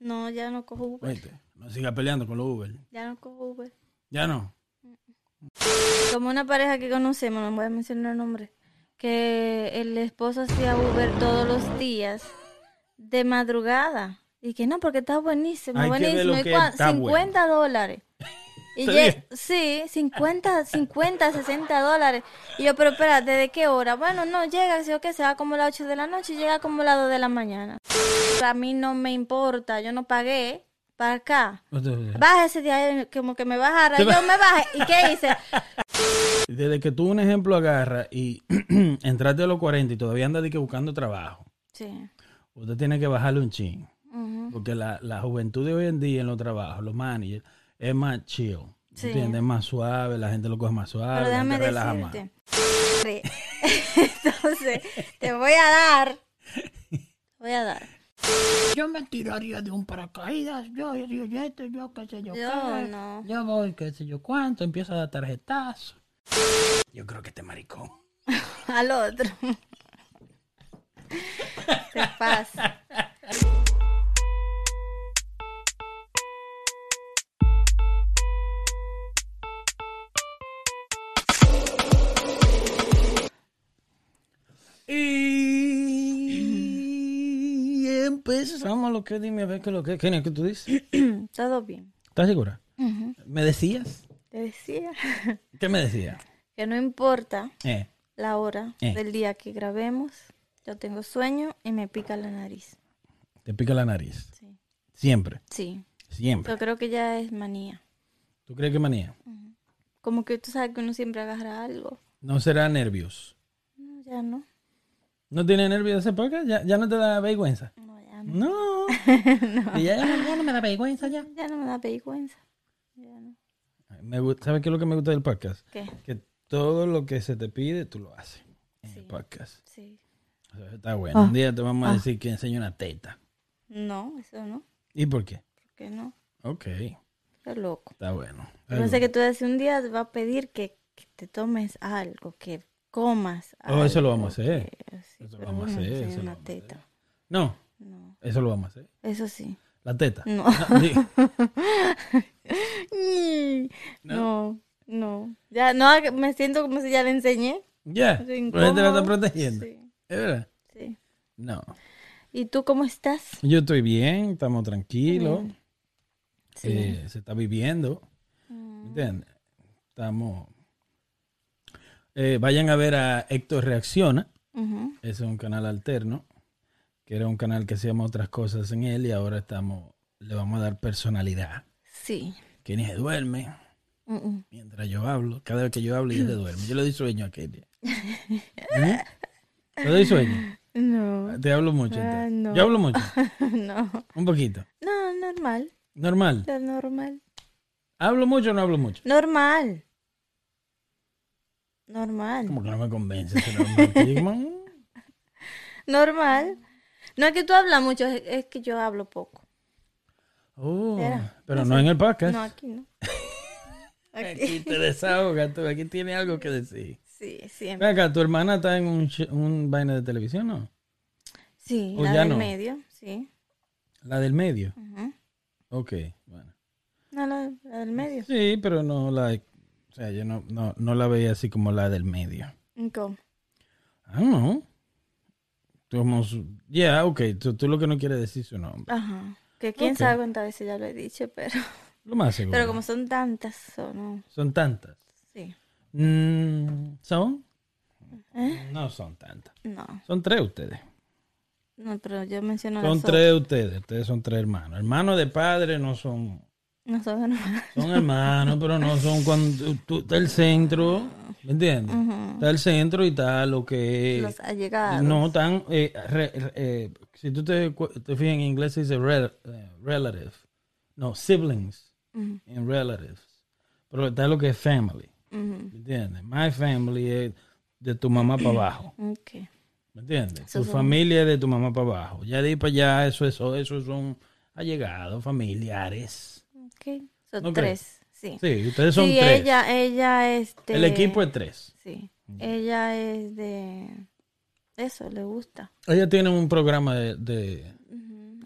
No, ya no cojo Uber. Vete, no sigas peleando con los Uber. Ya no cojo Uber. Ya no. Como una pareja que conocemos, no voy a mencionar el nombre, que el esposo hacía Uber todos los días de madrugada. Y que no, porque está buenísimo, Hay que buenísimo. lo ¿Y que está 50 dólares. Y bien. sí, 50, 50, 60 dólares. Y yo, pero espérate, ¿de qué hora? Bueno, no, llega, si o que se va como a las 8 de la noche y llega como a las 2 de la mañana. A mí no me importa, yo no pagué para acá. Baja ese día, como que me bajara, yo me bajé. ¿Y qué hice? Desde que tú un ejemplo agarras y entraste a los 40 y todavía andas de que buscando trabajo, Sí. usted tiene que bajarle un chin. Porque la, la juventud de hoy en día en los trabajos, los managers, es más chill. Sí. ¿Entiendes? Es más suave, la gente lo coge más suave, Pero déjame gente relaja más. decirte. Entonces, te voy a dar. Te voy a dar. Yo me tiraría de un paracaídas, yo, yo, yo, esto, yo, qué sé yo, Yo qué. no. Yo voy, qué sé yo cuánto, empiezo a dar tarjetazo. Yo creo que este maricón. Al otro. Te pasa. Y empezamos lo que dime a ver qué es lo que ¿Qué es que tú dices? Todo bien. ¿Estás segura? ¿Me decías? Te decía ¿Qué me decías? que no importa Eh, la hora Eh. del día que grabemos. Yo tengo sueño y me pica la nariz. te pica la nariz. Sí. Siempre, Sí. siempre. Yo creo que ya es manía. ¿Tú crees que manía? Como que tú sabes que uno siempre agarra algo. No será nervios. No, ya no. ¿No tiene nervios de ese podcast? ¿Ya, ya no te da vergüenza? No, ya no. No. Y ya, ya no- ya no me da vergüenza ya. Ya no me da vergüenza. Ya no. Me gusta, ¿Sabes qué es lo que me gusta del podcast? ¿Qué? Que todo lo que se te pide, tú lo haces en el Sí. podcast. Sí. O sea, está bueno. Un día te vamos a decir que enseña una teta. No, eso no. ¿Y por qué? ¿Por qué no? Ok, Qué loco. está bueno. Yo pensé que tú decías un día te va a pedir que, que te tomes algo, que comas Oh, eso lo vamos a hacer. que- sí, Eso lo pero vamos a hacer, eso lo una vamos a hacer. teta. No, No, eso lo vamos a hacer. eso sí. La teta. No. No, no. Ya, no, me siento como si ya le enseñé. Ya, Estoy la gente la está protegiendo. Sí, ¿Es verdad? sí. No. ¿Y tú cómo estás? Yo estoy bien, estamos tranquilos. Sí. eh, se está viviendo. Mm, ¿Entiendes? Estamos. Eh, vayan a ver a Héctor Reacciona. Ese es un canal alterno. Que era un canal que hacíamos otras cosas en él y ahora estamos. Le vamos a dar personalidad. Sí. Que ni se duerme mientras yo hablo. Cada vez que yo hablo, ella se duerme. Yo le doy sueño a Kelly. ¿Eh? ¿Le doy sueño? No, Te hablo mucho. Ah, entonces. no. Yo hablo mucho. no. Un poquito. No, normal. Normal. Normal. ¿Hablo mucho o no hablo mucho? Normal. Normal. Como que no me convence. ese normal. No es que tú hablas mucho, es, es que yo hablo poco. Oh, pero No no sé. en el podcast. No, aquí no. Aquí. Aquí te desahogas, tú aquí tienes algo que decir. Sí, siempre. acá, tu hermana está en un, un vaina de televisión, ¿no? Sí, ¿O la ya del no? medio, sí. La del medio. Ok, bueno. No, la, la del medio. Sí, pero no la... Sea, yo no, no, no la veía así como la del medio. ¿Cómo? Ah, no. Como su- Ya, ok. Tú, tú lo que no quieres decir su nombre. Ajá. Que quién sabe cuántas veces ya lo he dicho, pero, Lo más seguro. pero como son tantas, son, no, Son tantas. sí. Mm, ¿Son? ¿Eh? No son tantas. No, Son tres ustedes. no, pero yo menciono Son las tres ustedes. Ustedes son tres hermanos. Hermanos de padre no son... No son hermanas. Son hermanos, pero no son cuando tú, está el centro, ¿me entiendes? Está el centro y está lo que Los allegados. no tan eh, re- eh, si tú te, te fijas en inglés se dice eh, relative, no siblings en relatives, pero está lo que es family, ujú. ¿me entiendes? My family es de tu mamá para abajo, Ok. ¿me entiendes? Esos tu son- familia es de tu mamá para abajo, ya de ahí para allá eso eso eso son allegados, familiares. Ok. Son tres. Sí. Sí, ustedes son sí, tres. ella, ella, este. El equipo es tres. Sí. Ella es de. Eso, le gusta. Ella tiene un programa de.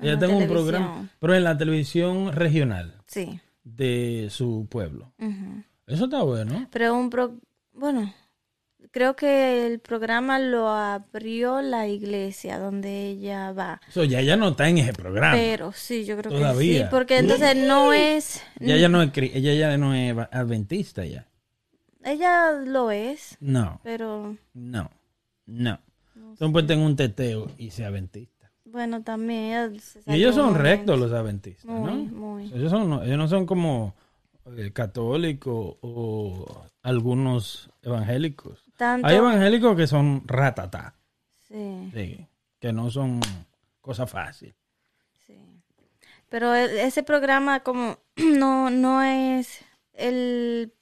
Ella la tiene un programa, pero en la televisión regional Sí. de su pueblo. Eso está bueno. Pero un pro... Bueno, creo que el programa lo abrió la iglesia donde ella va. Eso ya ella no está en ese programa. Pero sí, yo creo que Todavía. sí, porque entonces no es... Ya ella no es, ella ya no es adventista ya. Ella lo es, No, pero no, no. Entonces pues tengo un teteo y sea adventista. bueno, también ella se Y ellos son rectos los adventistas, Muy, ¿no? muy. Ellos, son, ellos no son como eh, católicos o algunos evangélicos. Tanto... Hay evangélicos que son ratatá, Sí, sí, que no son cosa fácil. sí. Pero e- ese programa como no, no es el...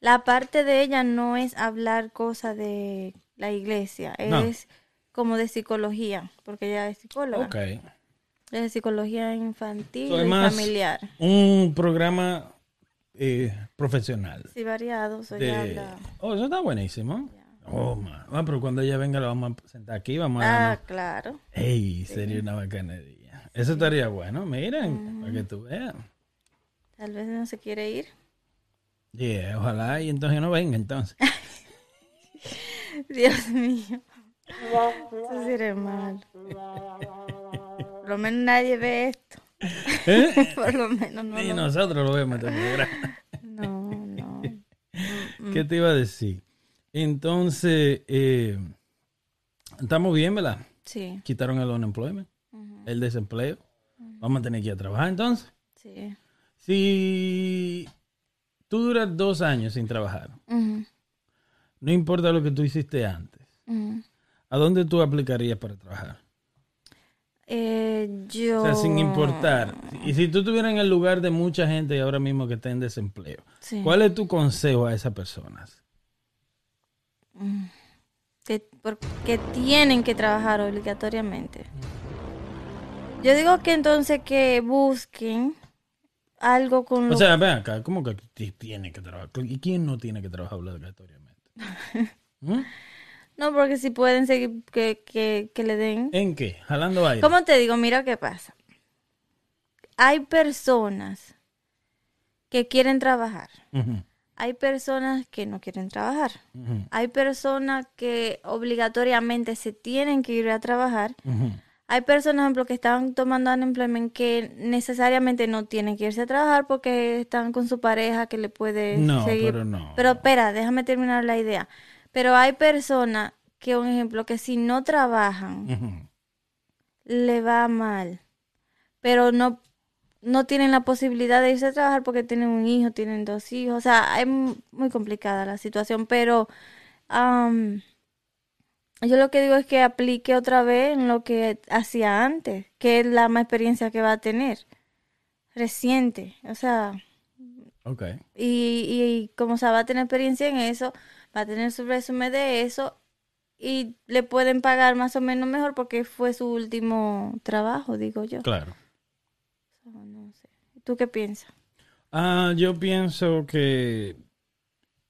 La parte de ella no es hablar cosas de la iglesia, No. es como de psicología, porque ella es psicóloga. Ok. Es de psicología infantil So, y familiar. Un programa eh, profesional. Sí, variado, so de- habla- Oh, eso está buenísimo. Oh, man. Ah, pero cuando ella venga la vamos a sentar aquí, vamos a Ah, claro. Ey, sería una bacanería. Eso estaría bueno, miren, para que tú veas. Tal vez no se quiere ir. Yeah, ojalá y entonces no venga entonces. Dios mío. Eso sería mal. Por lo menos nadie ve esto. ¿Eh? Por lo menos no. Y lo- nosotros lo vemos programa. No, no. ¿Qué te iba a decir? Entonces, eh, estamos bien, ¿verdad? Sí, Quitaron el unemployment, el desempleo. Vamos a tener que ir a trabajar entonces. sí. Si tú duras dos años sin trabajar, no importa lo que tú hiciste antes. ¿a dónde tú aplicarías para trabajar? Eh, yo. O sea, sin importar. Y si tú estuvieras en el lugar de mucha gente ahora mismo que está en desempleo, Sí. ¿cuál es tu consejo a esas personas? que, por- que tienen que trabajar obligatoriamente. Yo digo que entonces que busquen algo con lo O sea, ven acá, ¿cómo que ti- tiene que trabajar? ¿Y quién no tiene que trabajar obligatoriamente? ¿Mm? No, porque si pueden seguir que, que, que le den. ¿En qué? Jalando aire. ¿Cómo te digo? Mira qué pasa. Hay personas que quieren trabajar. Hay personas que no quieren trabajar. Hay personas que obligatoriamente se tienen que ir a trabajar. Hay personas, por ejemplo, que están tomando unemployment que necesariamente no tienen que irse a trabajar porque están con su pareja que le puede No, seguir. pero no. Pero espera, déjame terminar la idea. Pero hay personas que, un ejemplo, que si no trabajan, le va mal. Pero no, no tienen la posibilidad de irse a trabajar porque tienen un hijo, tienen dos hijos. O sea, es mu- muy complicada la situación. Pero am, yo lo que digo es que aplique otra vez en lo que hacía antes, que es la más experiencia que va a tener. Reciente. O sea, Ok. y, y como se va a tener experiencia en eso, va a tener su resumen de eso y le pueden pagar más o menos mejor porque fue su último trabajo, digo yo. Claro. So, no sé. ¿Tú qué piensas? Ah, yo pienso que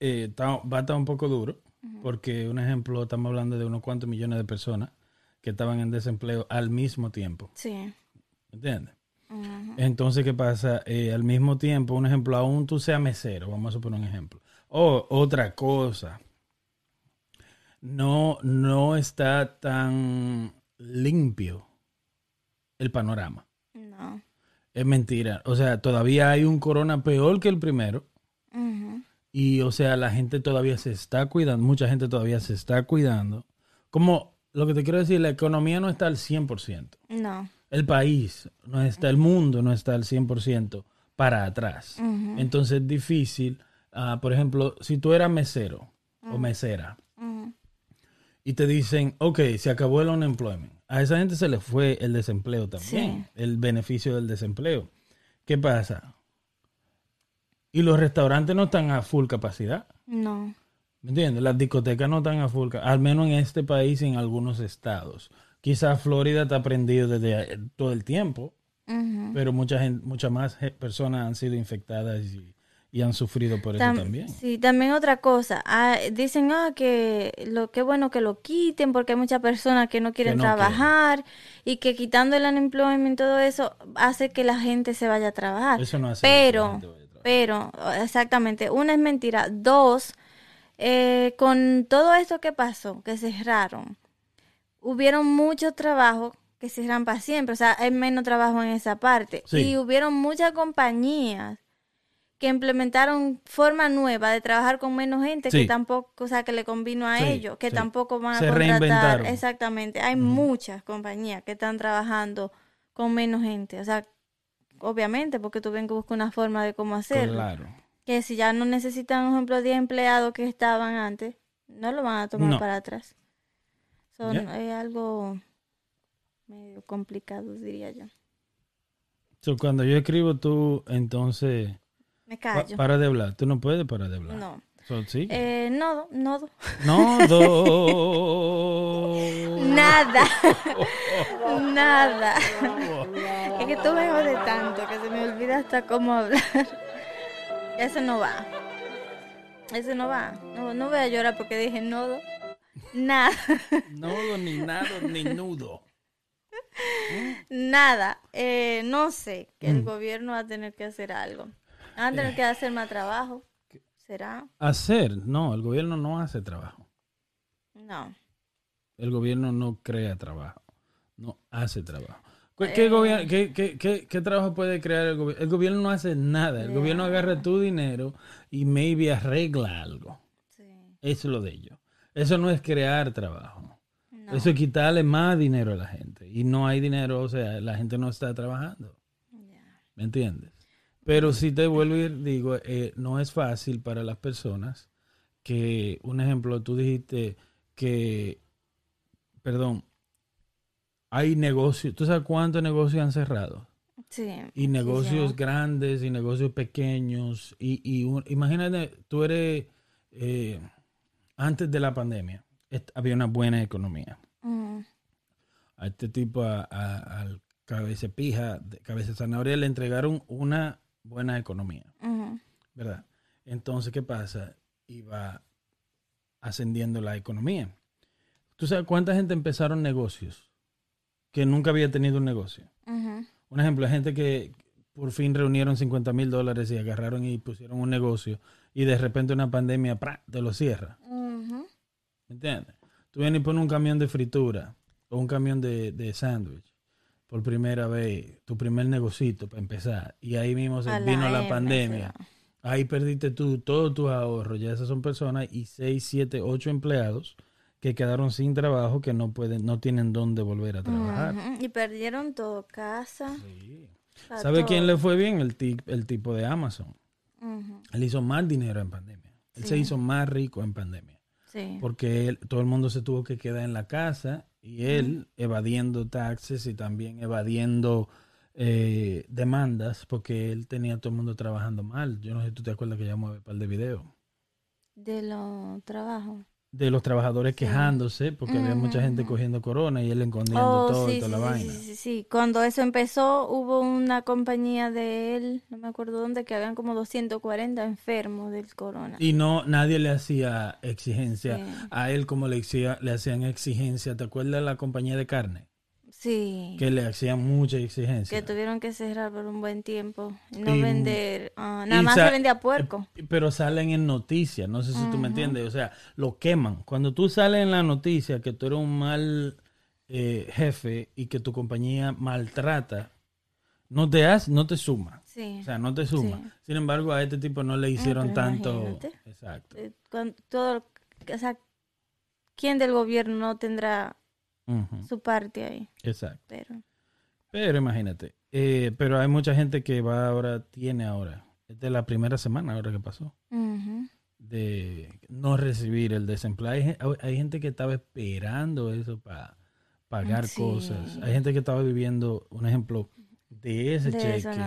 eh, va a estar un poco duro, porque, un ejemplo, estamos hablando de unos cuantos millones de personas que estaban en desempleo al mismo tiempo. Sí. ¿Entiendes? Entonces, ¿qué pasa? Eh, al mismo tiempo, un ejemplo, aún tú seas mesero, vamos a suponer un ejemplo. O otra cosa, no, no está tan limpio el panorama. No. Es mentira. O sea, todavía hay un corona peor que el primero. Y, o sea, la gente todavía se está cuidando. Mucha gente todavía se está cuidando. Como lo que te quiero decir, la economía no está al 100%. No. El país no está, el mundo no está al 100% para atrás. Entonces es difícil. ah, por ejemplo, si tú eras mesero o mesera. Y te dicen, ok, se acabó el unemployment. A esa gente se le fue el desempleo también, el beneficio del desempleo. ¿Qué pasa? Y los restaurantes no están a full capacidad. No. ¿Me entiendes? Las discotecas no están a full, ca- al menos en este país y en algunos estados. Quizás Florida está prendido desde todo el tiempo, pero mucha gente, muchas más personas han sido infectadas y, y han sufrido por eso también. Sí, también otra cosa. Ah, dicen ah, que lo que bueno que lo quiten porque hay muchas personas que no quieren trabajar y que quitando el unemployment y todo eso hace que la gente se vaya a trabajar. Eso no hace pero, pero, exactamente, una es mentira. Dos, eh, con todo esto que pasó, que cerraron, hubieron muchos trabajos que cerran para siempre, o sea, hay menos trabajo en esa parte. Y hubieron muchas compañías que implementaron forma nueva de trabajar con menos gente que tampoco, o sea, que le convino a ellos, que tampoco van a Se contratar. Exactamente, hay muchas compañías que están trabajando con menos gente, o sea, obviamente, porque tú ven que buscar una forma de cómo hacerlo. Claro. Que si ya no necesitan, por ejemplo, 10 empleados que estaban antes, no lo van a tomar para atrás. Son, Es algo medio complicado, diría yo. cuando yo escribo, tú entonces me callo. para de hablar. Tú no puedes parar de hablar. No. ¿Sí? Eh, nodo, nodo. Nodo. Nada. Nada. es que tú me jodes tanto que se me olvida hasta cómo hablar. Eso no va. Eso no va. No, no voy a llorar porque dije nodo. Nada. Nodo, ni nada, ni nudo. Nada. Eh, no sé, que el mm. gobierno va a tener que hacer algo. Van a tener eh. que hacer más trabajo. ¿Será? Hacer, no, el gobierno no hace trabajo. No. El gobierno no crea trabajo, no hace trabajo. ¿Qué, qué, qué, trabajo puede crear el gobierno? El gobierno no hace nada. El gobierno agarra tu dinero y maybe arregla algo. Sí. Eso es lo de ellos. Eso no es crear trabajo. Eso es quitarle más dinero a la gente. Y no hay dinero, o sea, la gente no está trabajando. ¿Me entiendes? Pero si te vuelvo a ir, digo, eh, no es fácil para las personas que, un ejemplo, tú dijiste que, perdón, hay negocios, ¿tú sabes cuántos negocios han cerrado? Sí. Y negocios grandes y negocios pequeños. Y, y imagínate, tú eres, eh, antes de la pandemia, había una buena economía. Mm. A este tipo, al cabeza pija, cabeza zanahoria, le entregaron una buena economía, ¿verdad? Entonces, ¿qué pasa? Iba ascendiendo la economía. ¿Tú sabes cuánta gente empezaron negocios que nunca había tenido un negocio? Un ejemplo, gente que por fin reunieron 50 mil dólares y agarraron y pusieron un negocio y de repente una pandemia te lo cierra. ¿Me entiendes? Tú vienes y pones un camión de fritura o un camión de, de sándwich por primera vez, tu primer negocito para empezar, y ahí mismo se vino la pandemia, ahí perdiste tú todos tus ahorros, ya esas son personas y 6, 7, 8 empleados que quedaron sin trabajo, que no pueden, no tienen dónde volver a trabajar. Y perdieron todo, casa. ¿Sabe quién le fue bien? El, el tipo de Amazon. Él hizo más dinero en pandemia. Él se hizo más rico en pandemia. Porque todo el mundo se tuvo que quedar en la casa y él evadiendo taxes y también evadiendo eh, demandas porque él tenía a todo el mundo trabajando mal. Yo no sé si tú te acuerdas que ya mueve un par de videos. De los trabajos de los trabajadores quejándose porque había mucha gente cogiendo corona y él escondiendo oh, todo y toda la vaina. Sí, sí, sí. Cuando eso empezó, hubo una compañía de él, no me acuerdo dónde, que habían como 240 enfermos del corona. Y no, nadie le hacía exigencia a él como le, le hacían exigencia. ¿Te acuerdas de la compañía de carne? Sí. Que le hacían mucha exigencia. Que tuvieron que cerrar por un buen tiempo. No vender. Ah, nada más se vendía puerco. Eh, pero salen en noticias. No sé si tú me entiendes. O sea, lo queman. Cuando tú sales en la noticia que tú eres un mal eh, jefe y que tu compañía maltrata, no te hace, no te suma. Sí. O sea, no te suma. Sin embargo, a este tipo no le hicieron tanto. Exacto. Eh, todo, o sea, ¿quién del gobierno no tendrá su parte ahí. Exacto. Pero, pero imagínate, eh, pero hay mucha gente que va ahora, tiene ahora, es de la primera semana ahora que pasó, de no recibir el desempleo. Hay, gente que estaba esperando eso para pagar cosas. Hay gente que estaba viviendo, un ejemplo, de ese cheque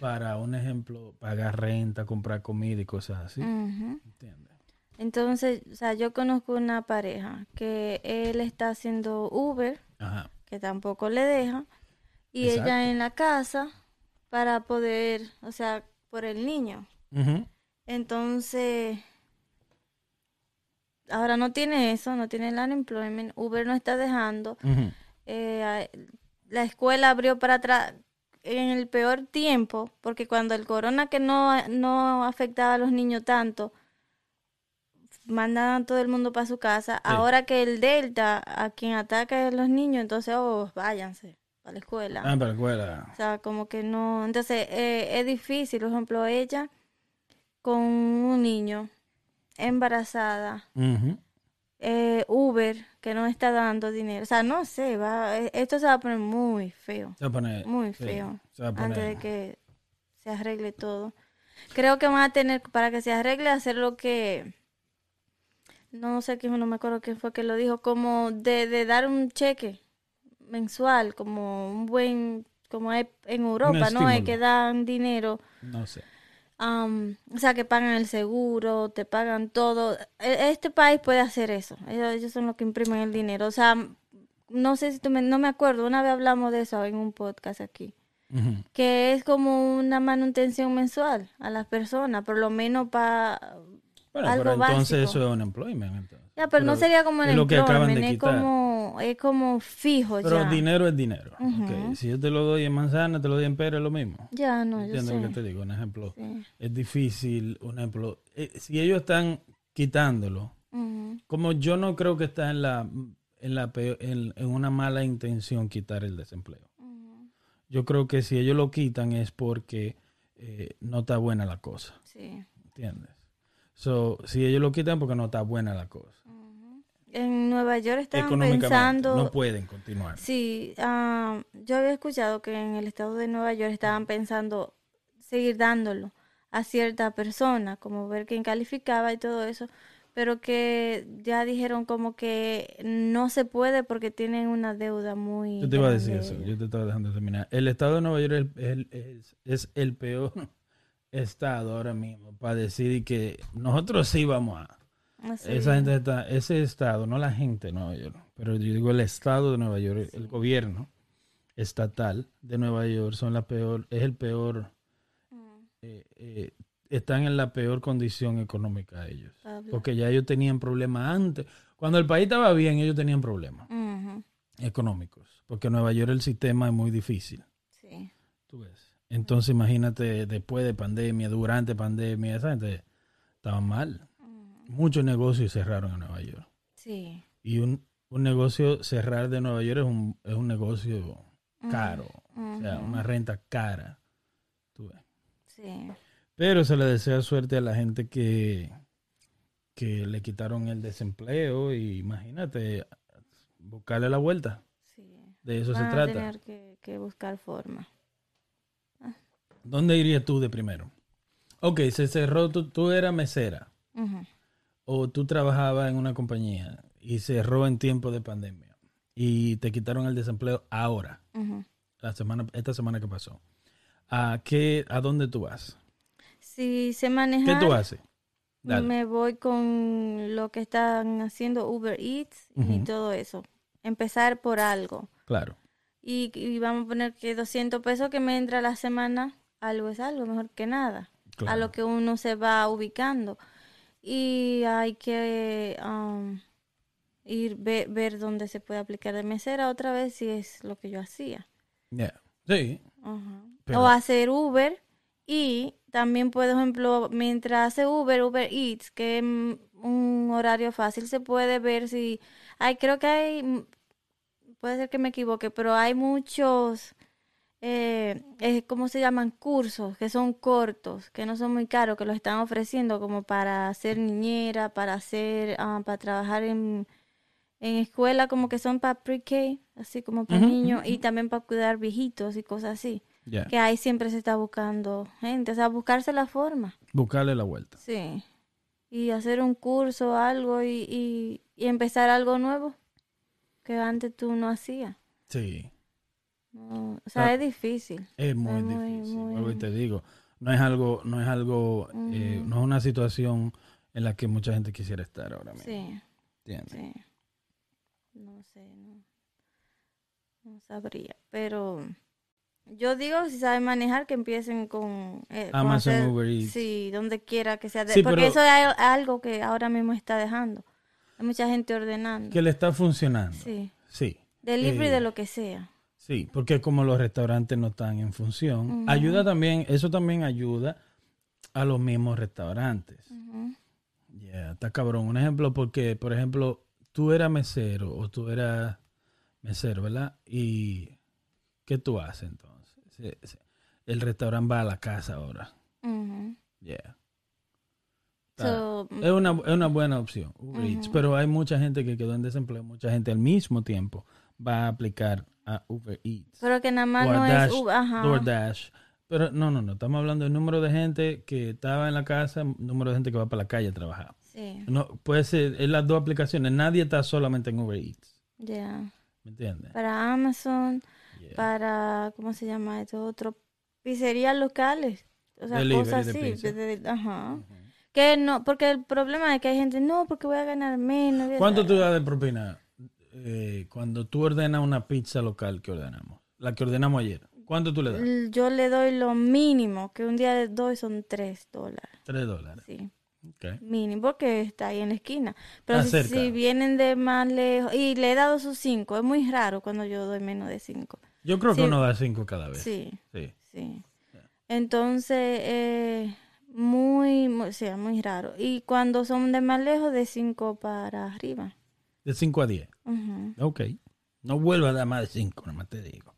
para, un ejemplo, pagar renta, comprar comida y cosas así. ¿Entiendes? Entonces, o sea, yo conozco una pareja que él está haciendo Uber, que tampoco le deja, y ella en la casa para poder, o sea, por el niño. Entonces, ahora no tiene eso, no tiene el unemployment. Uber no está dejando. Eh, la escuela abrió para atrás en el peor tiempo, porque cuando el corona que no, no afectaba a los niños tanto, mandaban a todo el mundo para su casa. Ahora que el Delta, a quien ataca a los niños, entonces, oh, váyanse para la escuela. Ah, para la escuela. O sea, como que no. Entonces, eh, es difícil. Por ejemplo, ella con un niño, embarazada, eh, Uber, que no está dando dinero. O sea, no sé, va, eh, esto se va a poner muy feo. Se va a poner, muy feo. Antes de que se arregle todo. Creo que van a tener, para que se arregle, hacer lo que no sé quién, no me acuerdo quién fue que lo dijo, como de, de dar un cheque mensual, como un buen, como hay en Europa, ¿no? Hay que dan dinero. No sé. o sea, que pagan el seguro, te pagan todo. E, este país puede hacer eso. Ellos, son los que imprimen el dinero. O sea, no sé si tú me, no me acuerdo, una vez hablamos de eso en un podcast aquí. Que es como una manutención mensual a las personas, por lo menos para bueno, pero entonces eso es un employment. Ya, pero, no sería como el employment, es como, es como fijo pero ya. dinero es dinero. Si yo te lo doy en manzana, te lo doy en pera, es lo mismo. Ya, no, yo sé. lo que te digo? Un ejemplo, es difícil, un ejemplo, eh, si ellos están quitándolo, como yo no creo que está en la en, la en, una mala intención quitar el desempleo. Yo creo que si ellos lo quitan es porque eh, no está buena la cosa. Sí. ¿Entiendes? So, si ellos lo quitan porque no está buena la cosa. En Nueva York estaban pensando... No pueden continuar. Sí, ah, yo había escuchado que en el estado de Nueva York estaban pensando seguir dándolo a cierta persona, como ver quién calificaba y todo eso, pero que ya dijeron como que no se puede porque tienen una deuda muy... Yo te iba a decir eso, yo te estaba dejando terminar. El estado de Nueva York es, es el peor estado ahora mismo para decir que nosotros sí vamos a... Esa gente está, ese estado, no la gente de Nueva York, pero yo digo el estado de Nueva York, el gobierno estatal de Nueva York son la peor, es el peor, mm. eh, eh, están en la peor condición económica ellos, porque ya ellos tenían problemas antes. Cuando el país estaba bien, ellos tenían problemas económicos, porque en Nueva York el sistema es muy difícil. Sí. Tú ves. Entonces imagínate después de pandemia, durante pandemia, esa gente estaba mal. Muchos negocios cerraron en Nueva York. Sí. Y un, negocio cerrar de Nueva York es un, es un negocio caro. O sea, una renta cara. Tú ves. Sí. Pero se le desea suerte a la gente que, que le quitaron el desempleo y imagínate, buscarle la vuelta. Sí. De eso se trata. tener que, que buscar forma. ¿Dónde irías tú de primero? Ok, se cerró, tú, tú eras mesera. O tú trabajabas en una compañía y cerró en tiempo de pandemia. Y te quitaron el desempleo ahora. La semana, esta semana que pasó. ¿A qué, a dónde tú vas? Si se maneja. ¿Qué tú haces? Me voy con lo que están haciendo Uber Eats y todo eso. Empezar por algo. Claro. Y, y, vamos a poner que 200 pesos que me entra a la semana algo es algo, mejor que nada, a lo que uno se va ubicando. Y hay que um, ir ver dónde se puede aplicar de mesera otra vez si es lo que yo hacía. Sí. O hacer Uber y también, por ejemplo, mientras hace Uber, Uber Eats, que es un horario fácil, se puede ver si... Hay, creo que hay, puede ser que me equivoque, pero hay muchos eh, eh, ¿cómo se llaman? Cursos que son cortos, que no son muy caros, que los están ofreciendo como para ser niñera, para hacer, ah, para trabajar en, en escuela, como que son para pre-K, así como para niños, y también para cuidar viejitos y cosas así. Que ahí siempre se está buscando gente, o sea, buscarse la forma. Buscarle la vuelta. Sí. Y hacer un curso, algo, y, y, y empezar algo nuevo que antes tú no hacías. Sí o sea, es difícil. Es muy difícil. te digo, no es algo, no es algo, eh, no es una situación en la que mucha gente quisiera estar ahora mismo. Sí. Sí. No sé, no, no sabría, pero Yo digo, si saben manejar, que empiecen con... eh, con Amazon, hacer- Uber Eats. Sí, donde quiera que sea. de- Sí, porque pero- eso es al- algo que ahora mismo está dejando. Hay mucha gente ordenando. Que le está funcionando. Sí. Sí. Delivery Eh, de lo que sea. Sí, porque como los restaurantes no están en función, ayuda también, eso también ayuda a los mismos restaurantes. Yeah, está cabrón. Un ejemplo, porque, por ejemplo, tú eras mesero o tú eras mesero, ¿verdad? Y ¿qué tú haces entonces? El restaurante va a la casa ahora. Yeah. So, Es una, es una buena opción, Uber Eats, pero hay mucha gente que quedó en desempleo, mucha gente al mismo tiempo va a aplicar a Uber Eats. pero que nada más no Dash, es... Uber, ajá. DoorDash. Pero no, no, no, estamos hablando del número de gente que estaba en la casa, número de gente que va para la calle a trabajar. Sí, No, puede ser, es las dos aplicaciones, nadie está solamente en Uber Eats, ya. ¿me entiendes? Para Amazon, Yeah. para... ¿Cómo se llama esto? Otro... Pizzerías locales. O sea, Delivery cosas de así. pizza. de- de- ajá. Que no, porque el problema es que hay gente, no, porque voy a ganar menos. ¿Cuánto tú das de propina eh, cuando tú ordenas una pizza local que ordenamos? La que ordenamos ayer. ¿Cuánto tú le das? Yo le doy lo mínimo, que un día le doy son tres dólares. Tres dólares. Sí, Ok. mínimo, porque está ahí en la esquina. Pero si, vienen de más lejos, y le he dado sus cinco, es muy raro cuando yo doy menos de cinco. Yo creo que uno da cinco cada vez. Sí, Sí. sí. Entonces, eh, muy, muy, sí, muy raro. Y cuando son de más lejos, de cinco para arriba. De cinco a diez. Ujú. Ok. No vuelva a dar más de cinco, nada más te digo.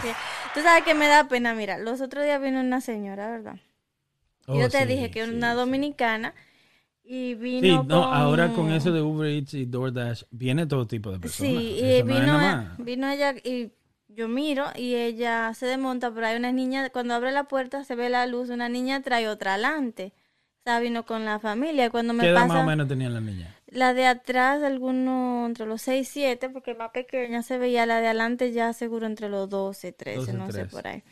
Que- Tú sabes que me da pena, mira, los otros días vino una señora, ¿verdad? Y Oh, yo te sí, dije que era sí, una sí. dominicana y vino Sí, no, con... ahora con eso de Uber Eats y DoorDash viene todo tipo de personas. Sí, y no vino, e- vino ella y yo miro y ella se desmonta, pero hay una niña, cuando abre la puerta se ve la luz, una niña trae otra adelante. Sea, vino con la familia. Cuando me ¿Qué edad pasa más o menos tenían las niñas? la de atrás, alguno entre los 6 y 7, porque más pequeña se veía, la de adelante ya seguro entre los 12, 13, 12, no sé 13. por ahí.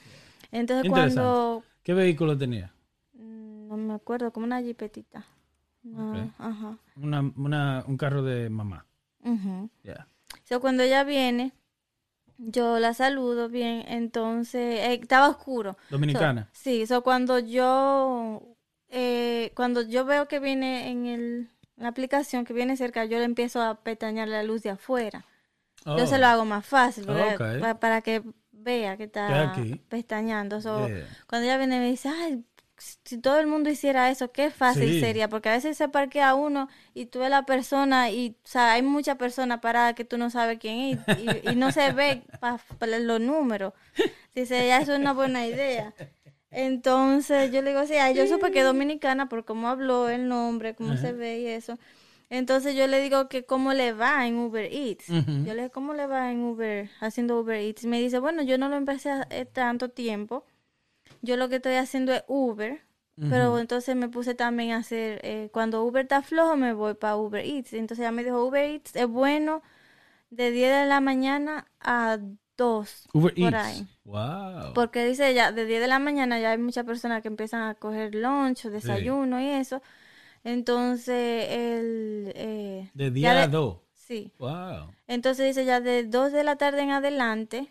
Entonces cuando ¿Qué vehículo tenía? Mm, No me acuerdo, como una jipetita. No, ajá. Una, una, un carro de mamá. Ya. So, cuando ella viene, yo la saludo bien, entonces eh, estaba oscuro. Dominicana. So, sí, so, cuando yo eh, cuando yo veo que viene en el, la aplicación que viene cerca, yo le empiezo a pestañear la luz de afuera. Oh, Yo se lo hago más fácil para que vea que está aquí. pestañando. So, Yeah. Cuando ella viene me dice, ay, si todo el mundo hiciera eso, qué fácil Sí. sería, porque a veces se parquea uno y tú ves la persona y, o sea, hay mucha persona parada que tú no sabes quién es y, y no se ve pa- pa- los números. Dice, ya eso es una buena idea. Entonces yo le digo, sí, ay, yo supe que es dominicana por cómo habló el nombre, cómo se ve y eso. Entonces yo le digo que cómo le va en Uber Eats. Yo le digo, ¿cómo le va en Uber, haciendo Uber Eats? Me dice, bueno, yo no lo empecé a- eh, tanto tiempo. Yo lo que estoy haciendo es Uber. Pero entonces me puse también a hacer, eh, cuando Uber está flojo, me voy para Uber Eats. Entonces ella me dijo, Uber Eats es bueno de 10 de la mañana a 2. Uber por Eats. ahí. Wow. Porque dice ella, de 10 de la mañana ya hay muchas personas que empiezan a coger lunch desayuno y eso. Entonces, el... Eh, de ya 10 a de- 2. Sí. Wow. Entonces dice ya de 2 de la tarde en adelante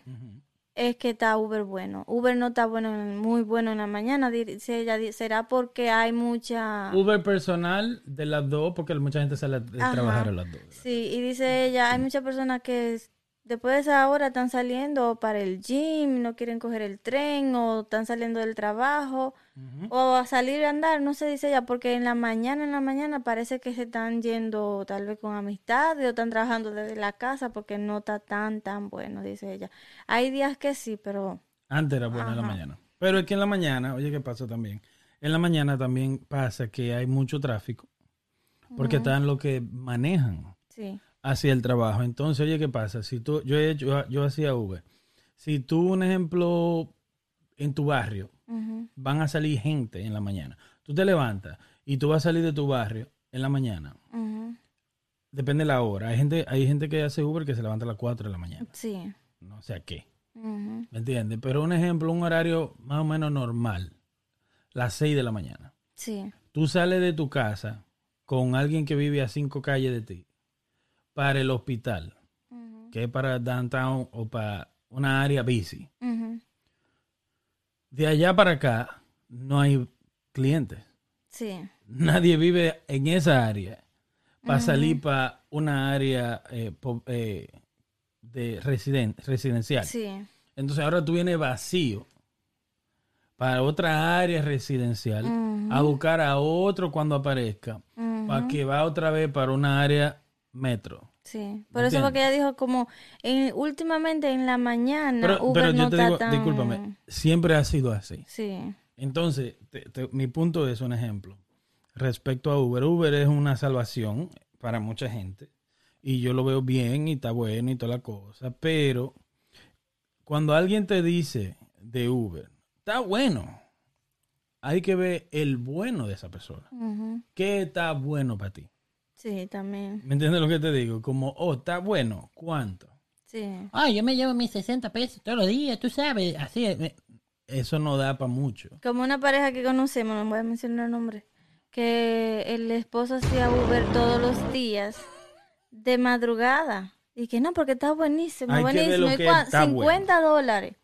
es que está Uber bueno. Uber no está bueno, en- muy bueno en la mañana. Dice ella, será porque hay mucha... Uber personal de las 2, porque mucha gente sale Ajá. trabajar a las 2. Sí, y dice ella, hay muchas personas que después de esa hora están saliendo para el gym, no quieren coger el tren o están saliendo del trabajo o a salir a andar, no sé, dice ella, porque en la mañana, en la mañana parece que se están yendo tal vez con amistades o están trabajando desde la casa porque no está tan, tan bueno, dice ella. Hay días que sí, pero... Antes era bueno en la mañana. Pero es que en la mañana, oye, ¿qué pasa también? En la mañana también pasa que hay mucho tráfico, porque están los que manejan Sí, hacia el trabajo. Entonces, oye, ¿qué pasa? Si tú, yo, he hecho- yo, yo hacía Uber. Si tú, un ejemplo, en tu barrio, van a salir gente en la mañana. Tú te levantas y tú vas a salir de tu barrio en la mañana. Depende de la hora. Hay gente, hay gente que hace Uber que se levanta a las 4 de la mañana. sí, No sé a qué. ¿Me entiendes? Pero un ejemplo, un horario más o menos normal. Las 6 de la mañana. sí, Tú sales de tu casa con alguien que vive a cinco calles de ti para el hospital, ujú, que es para downtown o para una área. Ujú. De allá para acá no hay clientes. Sí. Nadie vive en esa área para salir para una área eh, po- eh, de residen- residencial. Sí. Entonces ahora tú vienes vacío para otra área residencial a buscar a otro cuando aparezca para que va otra vez para una área metro. Sí. Por eso fue que ella dijo como en, últimamente en la mañana Pero, Uber pero yo no te digo, tan... discúlpame, siempre ha sido así. Sí. Entonces, te- te- mi punto es un ejemplo. Respecto a Uber, Uber es una salvación para mucha gente. Y yo lo veo bien y está bueno y toda la cosa. Pero cuando alguien te dice de Uber, está bueno. Hay que ver el bueno de esa persona. ¿Qué está bueno para ti? Sí, también. ¿Me entiendes lo que te digo? Como, oh, está bueno. ¿Cuánto? Sí. Ah, yo me llevo mis 60 pesos todos los días, tú sabes, así. Eh, Eso no da para mucho. Como una pareja que conocemos, no voy a mencionar el nombre, que el esposo hacía Uber todos los días de madrugada. Y que no, porque está buenísimo, Hay que ver buenísimo. lo ¿Y que cuán- está 50 dólares.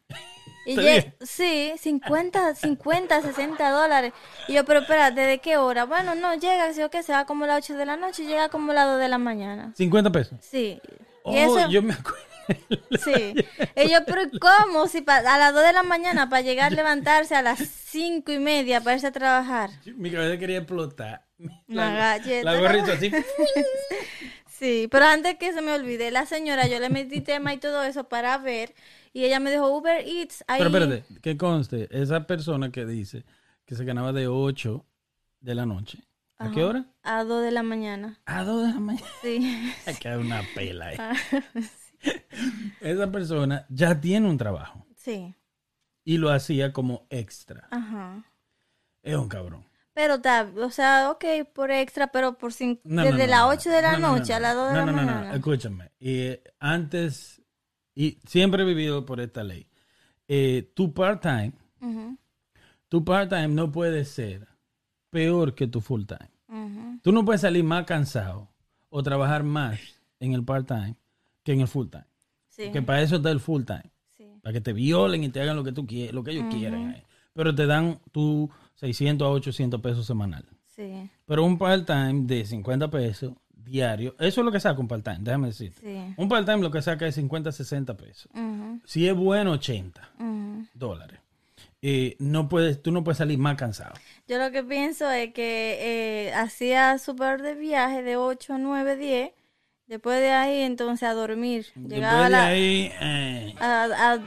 Y bien. sí, 50, 50, 60 dólares. Y yo, pero espérate, ¿de qué hora? Bueno, no, llega, si o que se va como a las 8 de la noche llega como a las 2 de la mañana. 50 pesos. Sí. Oh, y eso, yo me acuerdo. Sí. Y yo, pero ¿cómo? Si pa- a las 2 de la mañana para llegar a levantarse a las 5 y media para irse a trabajar. Mi cabeza quería explotar. Una La, galleta. la gorrita así. Sí, pero antes que se me olvide, la señora, yo le metí tema y todo eso para ver. Y ella me dijo, Uber Eats, ahí. Pero espérate, que conste, esa persona que dice que se ganaba de 8 de la noche. ¿A qué hora? A 2 de la mañana. A 2 de la mañana. Sí. Hay que dar una pela. Ah, Esa persona ya tiene un trabajo sí. y lo hacía como extra. Ajá. Es un cabrón. Pero está, o sea, ok, por extra, pero por cinco, No, desde no, no, las no. 8 de la No, no, no, noche no. a las 2 de No, la no, no, no, mañana. Escúchame. Y antes, y siempre he vivido por esta ley. Eh, tu part-time, tu part-time no puede ser peor que tu full-time. ujú. Tú no puedes salir más cansado o trabajar más en el part-time que en el full-time. Sí, Que para eso está el full-time. sí. Para que te violen y te hagan lo que tú quieres, lo que ellos quieran. eh. Pero te dan tu 600 a 800 pesos semanal. Sí, Pero un part-time de 50 pesos diario, eso es lo que saca un part-time, déjame decirte. sí. Un part-time lo que saca es 50, 60 pesos. Ujú, Si es bueno, 80 ujú. dólares. Eh, no puedes, tú no puedes salir más cansado. Yo lo que pienso es que eh, hacía super de viaje de 8, 9, 10. Después de ahí, entonces a dormir. Llegaba Después de la- ahí, eh, a, a-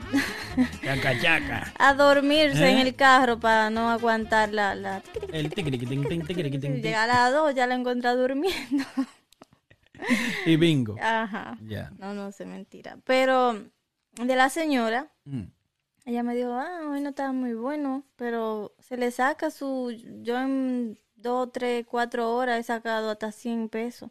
chaca, chaca. a dormirse en ¿Eh? el carro para no aguantar la... la... El. Llegar a las 2 ya la encontré durmiendo. Y bingo. Ajá. Ya. No, no, sé mentira. Pero de la señora, Mm. ella me dijo, ah, hoy no estaba muy bueno, pero se le saca su... Yo en 2, 3, 4 horas he sacado hasta 100 pesos,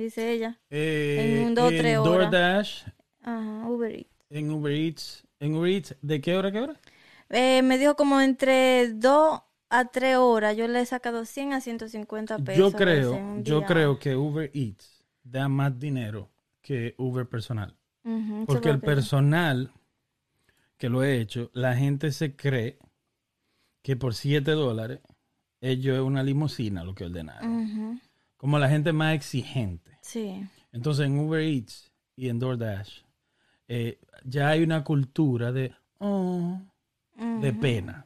dice ella. Eh, En un dos, en tres horas. DoorDash, Ajá, Uber Eats. en Uber Eats, en Uber Eats, ¿de qué hora a qué hora? Eh, me dijo como entre 2 a 3 horas. Yo le he sacado 100 a 150 pesos. Yo creo, un yo creo que Uber Eats da más dinero que Uber personal. Porque el personal que lo he hecho, la gente se cree que por 7 dólares ellos es una limusina lo que ordenaron. Ujú, Como la gente más exigente. Sí. Entonces en Uber Eats y en DoorDash eh, ya hay una cultura de, oh, de pena.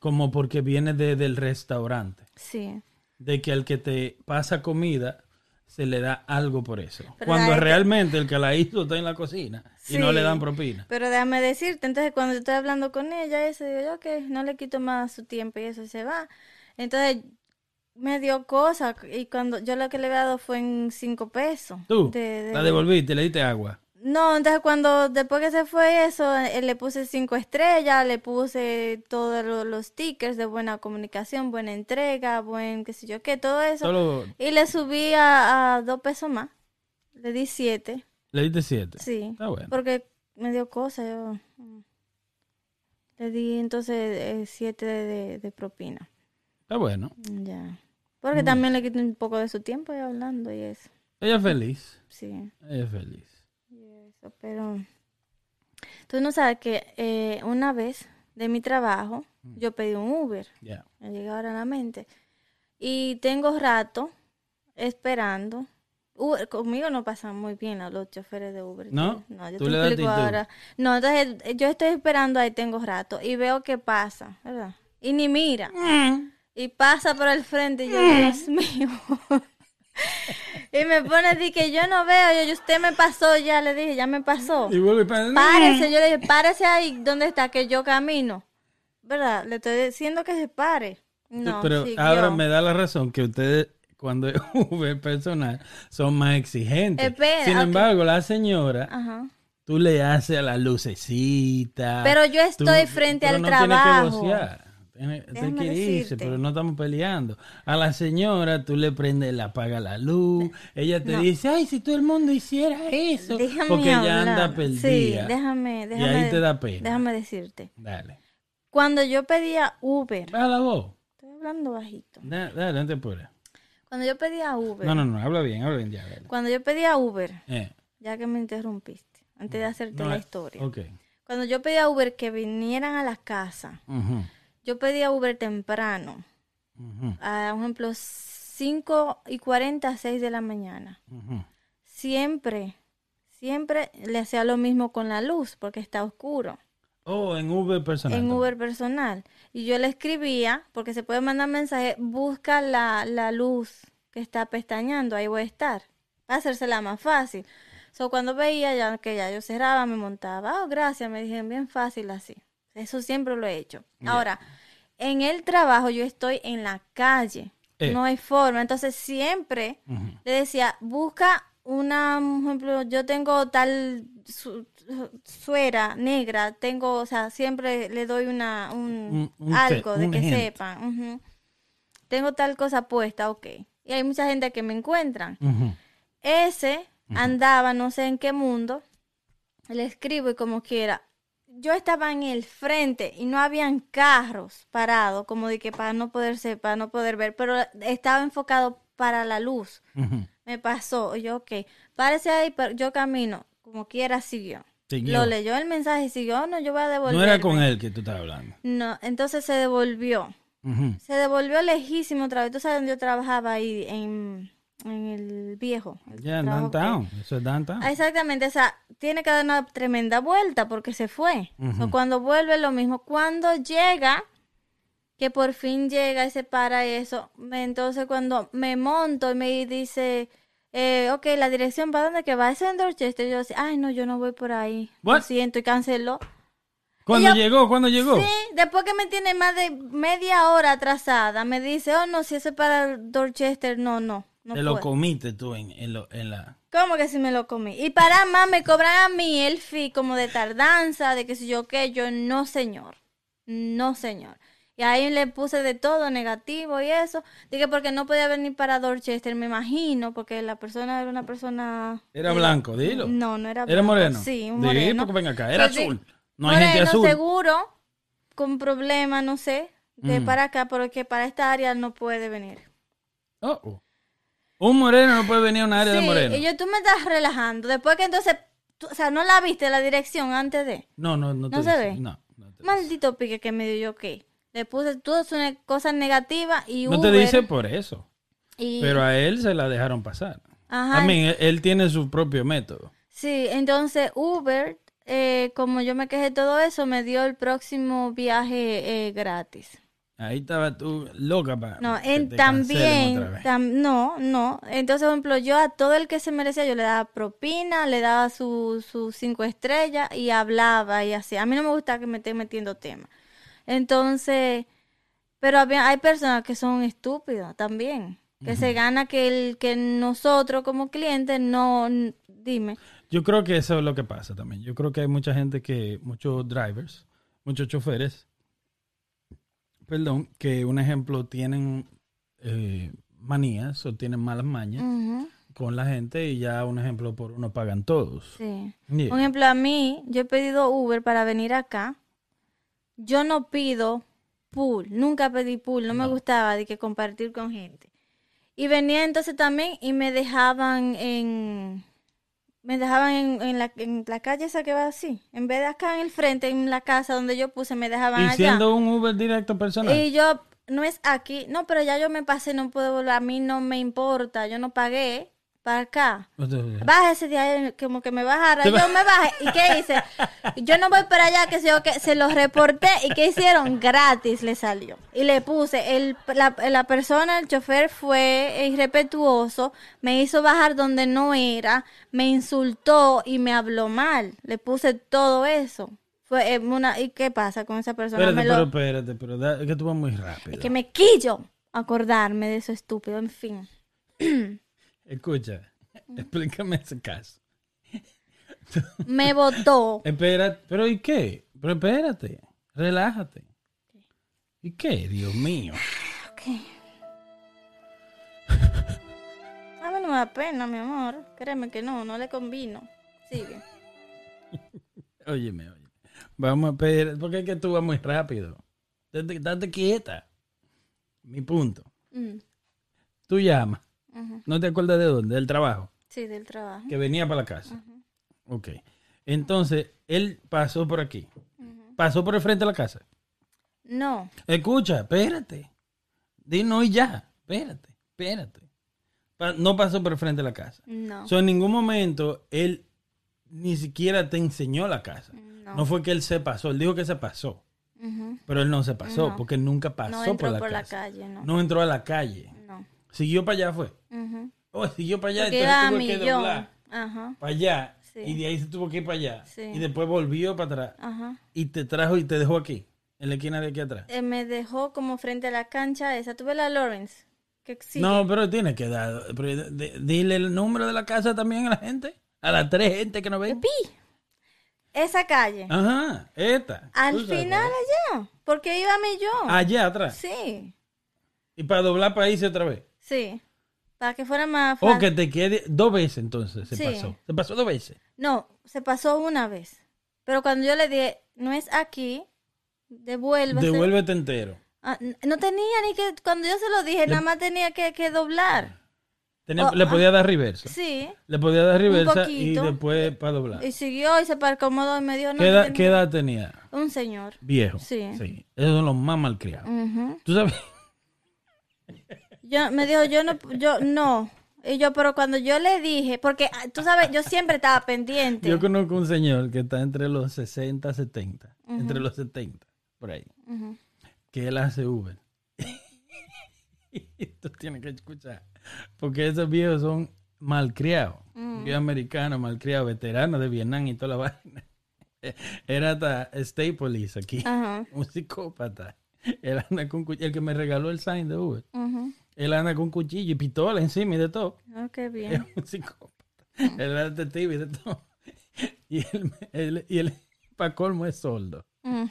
Como porque viene de- del restaurante. Sí. De que al que te pasa comida se le da algo por eso. Pero Cuando realmente el que la hizo está en la cocina y no le dan propina. Pero déjame decirte, entonces cuando estoy hablando con ella, eso digo yo que no le quito más su tiempo y eso se va. Entonces me dio cosa y cuando yo lo que le había dado fue en 5 pesos. Tú De- de- la devolviste, le diste agua. No, entonces cuando después que se fue eso, eh, le puse cinco estrellas, le puse todos lo- los stickers de buena comunicación, buena entrega, buen qué sé yo qué, todo eso. Solo Y le subí a, a dos pesos más. Le di siete. le diste siete. Sí. Está bueno. Porque me dio cosa. Yo mm. le di entonces eh, siete de, de propina. Está bueno. Ya. Porque también le quité un poco de su tiempo y hablando y eso. Ella es feliz. Sí. Ella es feliz. y eso, pero. Tú no sabes que eh, una vez de mi trabajo, yo pedí un Uber. Ya. Me llega ahora a la mente. Y tengo rato esperando. Uber- conmigo no pasan muy bien a los choferes de Uber. ¿No? No, yo Tú te le explico ahora. No, entonces yo estoy esperando ahí, tengo rato. Y veo que pasa, ¿verdad? Y ni mira. Y pasa por el frente y yo, Dios mío. y me pone a decir que yo no veo. Yo, "Y usted me pasó ya, le dije, ya me pasó. Y vuelve para... Párese, yo le dije, párese ahí donde está, que yo camino. ¿Verdad? Le estoy diciendo que se pare. No, Pero ahora me da la razón que ustedes, cuando es Uber personal, son más exigentes. Espera, Sin embargo, la señora, Ajá. tú le haces a la lucecita. Pero yo tú- estoy frente al no tienes que trabajo. Tiene- Usted Déjame quiere irse, pero no estamos peleando. A la señora tú le prendes, le apaga la luz. Ella te No. dice, ay, si todo el mundo hiciera eso. Déjame porque hablar. anda Sí, perdida. déjame, y déjame. ahí te da pena. Déjame decirte. Dale. Cuando yo pedía Uber, Baja la voz. estoy hablando bajito. Da- Dale, te apures. Cuando yo pedía Uber, No, no, no, habla bien, habla bien, ya. dale. cuando yo pedía Uber, Eh, ya que me interrumpiste, antes de hacerte no, la historia. Ok. Cuando yo pedía Uber que vinieran a la casa, Ujú, yo pedía Uber temprano. A un ejemplo, 5 y 40 a 6 de la mañana. Siempre, siempre le hacía lo mismo con la luz porque está oscuro. Oh, en Uber personal. en. Uber personal. Y yo le escribía, porque se puede mandar mensaje, busca la, la luz que está pestañando, ahí voy a estar. Para hacérsela más fácil. So, cuando veía ya que ya yo cerraba, me montaba, oh, gracias, me dijeron bien fácil así. Eso siempre lo he hecho. Ahora, en el trabajo yo estoy en la calle, Eh. no hay forma. Entonces siempre le decía, busca una, por ejemplo, yo tengo tal su- suera negra, tengo, o sea, siempre le doy una, un, Un- un algo de un que hint. sepan. Tengo tal cosa puesta, ok. Y hay mucha gente que me encuentran. Ese andaba, no sé en qué mundo, le escribo y como quiera. Yo estaba en el frente y no habían carros parados, como de que para no poderse, para no poder ver, pero estaba enfocado para la luz. Me pasó, yo, ok, párese ahí, pero yo camino, como quiera siguió. Lo leyó el mensaje y siguió, "Oh, no, yo voy a devolver. No era con él que tú estabas hablando. No, entonces se devolvió. Se devolvió lejísimo otra vez. Tú sabes dónde yo trabajaba ahí, en, en el viejo. Ya, en trabajo que- downtown. Eso es downtown. Ah, Exactamente, o sea, tiene que dar una tremenda vuelta porque se fue. O cuando vuelve lo mismo. Cuando llega, que por fin llega y se para eso, entonces cuando me monto y me dice, eh, ok, la dirección para dónde que va, es en Dorchester, yo decía, ay no, yo no voy por ahí. Lo siento y canceló. ¿Cuándo yo- llegó? ¿Cuándo llegó? Sí, después que me tiene más de media hora atrasada, me dice, oh no, si eso es para Dorchester, no, no. No Te lo puedo". comiste tú en, en, lo- en la... ¿Cómo que si me lo comí? Y para más me cobran a mí el fee como de tardanza, de que si yo qué, yo no señor. No señor. Y ahí le puse de todo negativo y eso. Dije porque no podía venir para Dorchester, me imagino, porque la persona era una persona... Era blanco, dilo. No, no era ¿Era blanco. moreno? Sí, un moreno. porque ven acá, era azul. No hay gente moreno, azul. seguro, con problemas, no sé, de Mm. para acá, porque para esta área no puede venir. Oh, oh. Un moreno no puede venir a un área de moreno. y yo, tú me estás relajando. Después que entonces, tú- o sea, no la viste la dirección antes de... No, no, no te ¿No se dice. ve? No, no te, Maldito pique que me dio yo que le puse todas cosas negativas y no te Uber, dice por eso. y, Pero a él se la dejaron pasar. Ajá. A mí, él, él tiene su propio método. Sí, entonces Uber, eh, como yo me quejé de todo eso, me dio el próximo viaje eh, gratis. Ahí estaba tú loca para No, que te también, otra vez. tam- no, no. Entonces, por ejemplo, yo a todo el que se merecía, yo le daba propina, le daba sus sus cinco estrellas y hablaba y así. A mí no me gusta que me estén metiendo temas. Entonces, pero había, hay personas que son estúpidas también, que se gana que el que nosotros como clientes no, dime. Yo creo que eso es lo que pasa también. Yo creo que hay mucha gente que, muchos drivers, muchos choferes, perdón, que un ejemplo tienen eh, manías o tienen malas mañas con la gente y ya un ejemplo por uno pagan todos. sí. Yeah. Por ejemplo, a mí, yo he pedido Uber para venir acá. Yo no pido pool, nunca pedí pool, no, me gustaba de que compartir con gente. Y venía entonces también y me dejaban en, me dejaban en, en la, en la calle esa que va así. En vez de acá en el frente, en la casa donde yo puse, me dejaban Y allá. siendo un Uber directo personal. Y yo, no es aquí, no, pero ya yo me pasé, no puedo volver, a mí no me importa, yo no pagué para acá. Entonces, Baja ese día, como que me bajara, yo me bajé, ¿y qué hice? Yo no voy para allá, que se, que se los reporté, ¿y qué hicieron? Gratis le salió. Y le puse, el, la, la persona, el chofer fue irrespetuoso, me hizo bajar donde no era, me insultó y me habló mal, le puse todo eso. Fue eh, una, ¿y qué pasa con esa persona? espérate, Me lo- pero espérate, pero da- es que tú vas muy rápido. es que me quillo acordarme de eso estúpido, en fin. Escucha, explícame ese caso. Me votó. Espérate, pero ¿y qué? Pero espérate, relájate. ¿Y qué? Dios mío. A mí no me da pena, mi amor. Créeme que no, no le convino. Sigue. Óyeme, oye. Vamos a pedir, porque es que tú vas muy rápido. Date, date quieta. Mi punto. Mm, Tú llamas. ¿No te acuerdas de dónde? Del trabajo. Sí, del trabajo. Que venía para la casa. Ok. Entonces, él pasó por aquí. Pasó por el frente de la casa. No, Escucha, espérate. Di no y ya. Espérate, espérate. Pa- no pasó por el frente de la casa. no. So, en ningún momento él ni siquiera te enseñó la casa. No. No fue que él se pasó, él dijo que se pasó. Pero él no se pasó No. porque él nunca pasó No entró por la por la calle, no. No entró a la calle. No. Siguió para allá, fue. Ujú. Oh, siguió para allá, Porque entonces tuvo que doblar Ajá, para allá. Sí. Y de ahí se tuvo que ir para allá. Sí. Y después volvió para atrás. ajá. Y te trajo y te dejó aquí, en la esquina de aquí atrás. Eh, me dejó como frente a la cancha esa. Tuve la Lawrence. Que. No, pero tiene que dar. dile el número de la casa también a la gente. A las tres gente que nos ven. Pi. Esa calle. Ajá, esta. Al final allá. Porque iba a millón. es. Allá atrás. Sí, Y para doblar para irse otra vez. Sí. Para que fuera más O fácil. que te quede dos veces entonces se Sí. pasó. Se pasó dos veces. No, se pasó una vez. Pero cuando yo le dije, no es aquí, devuélvase. Devuélvete entero. Ah, no tenía ni que, cuando yo se lo dije, nada más tenía que, que doblar. Tenía- Oh, le podía dar reversa. Sí. Le podía dar reversa y después para doblar. Y siguió y se acomodó y me dijo, no, ¿Qué, edad, tenía- qué edad tenía? un señor. Viejo. Sí. Esos son los más malcriados. Ujú. ¿Tú sabes? Yo, me dijo, yo no, yo no. Y yo, pero cuando yo le dije, porque ah, tú sabes, yo siempre estaba pendiente. Yo conozco un señor que está entre los 60, 70. Entre los 70, por ahí. Que él hace Uber. y tú tienes que escuchar. Porque esos viejos son malcriados. Viejos americanos, malcriados, veteranos de Vietnam y toda la vaina. Era hasta Police aquí. Un psicópata. Él anda con. El que me regaló el sign de Uber. Él anda con cuchillo y pistola encima y de todo. Oh, qué Es bien. un psicópata. Él era detective y de todo. Y él, él- y él para colmo es soldo. Mm.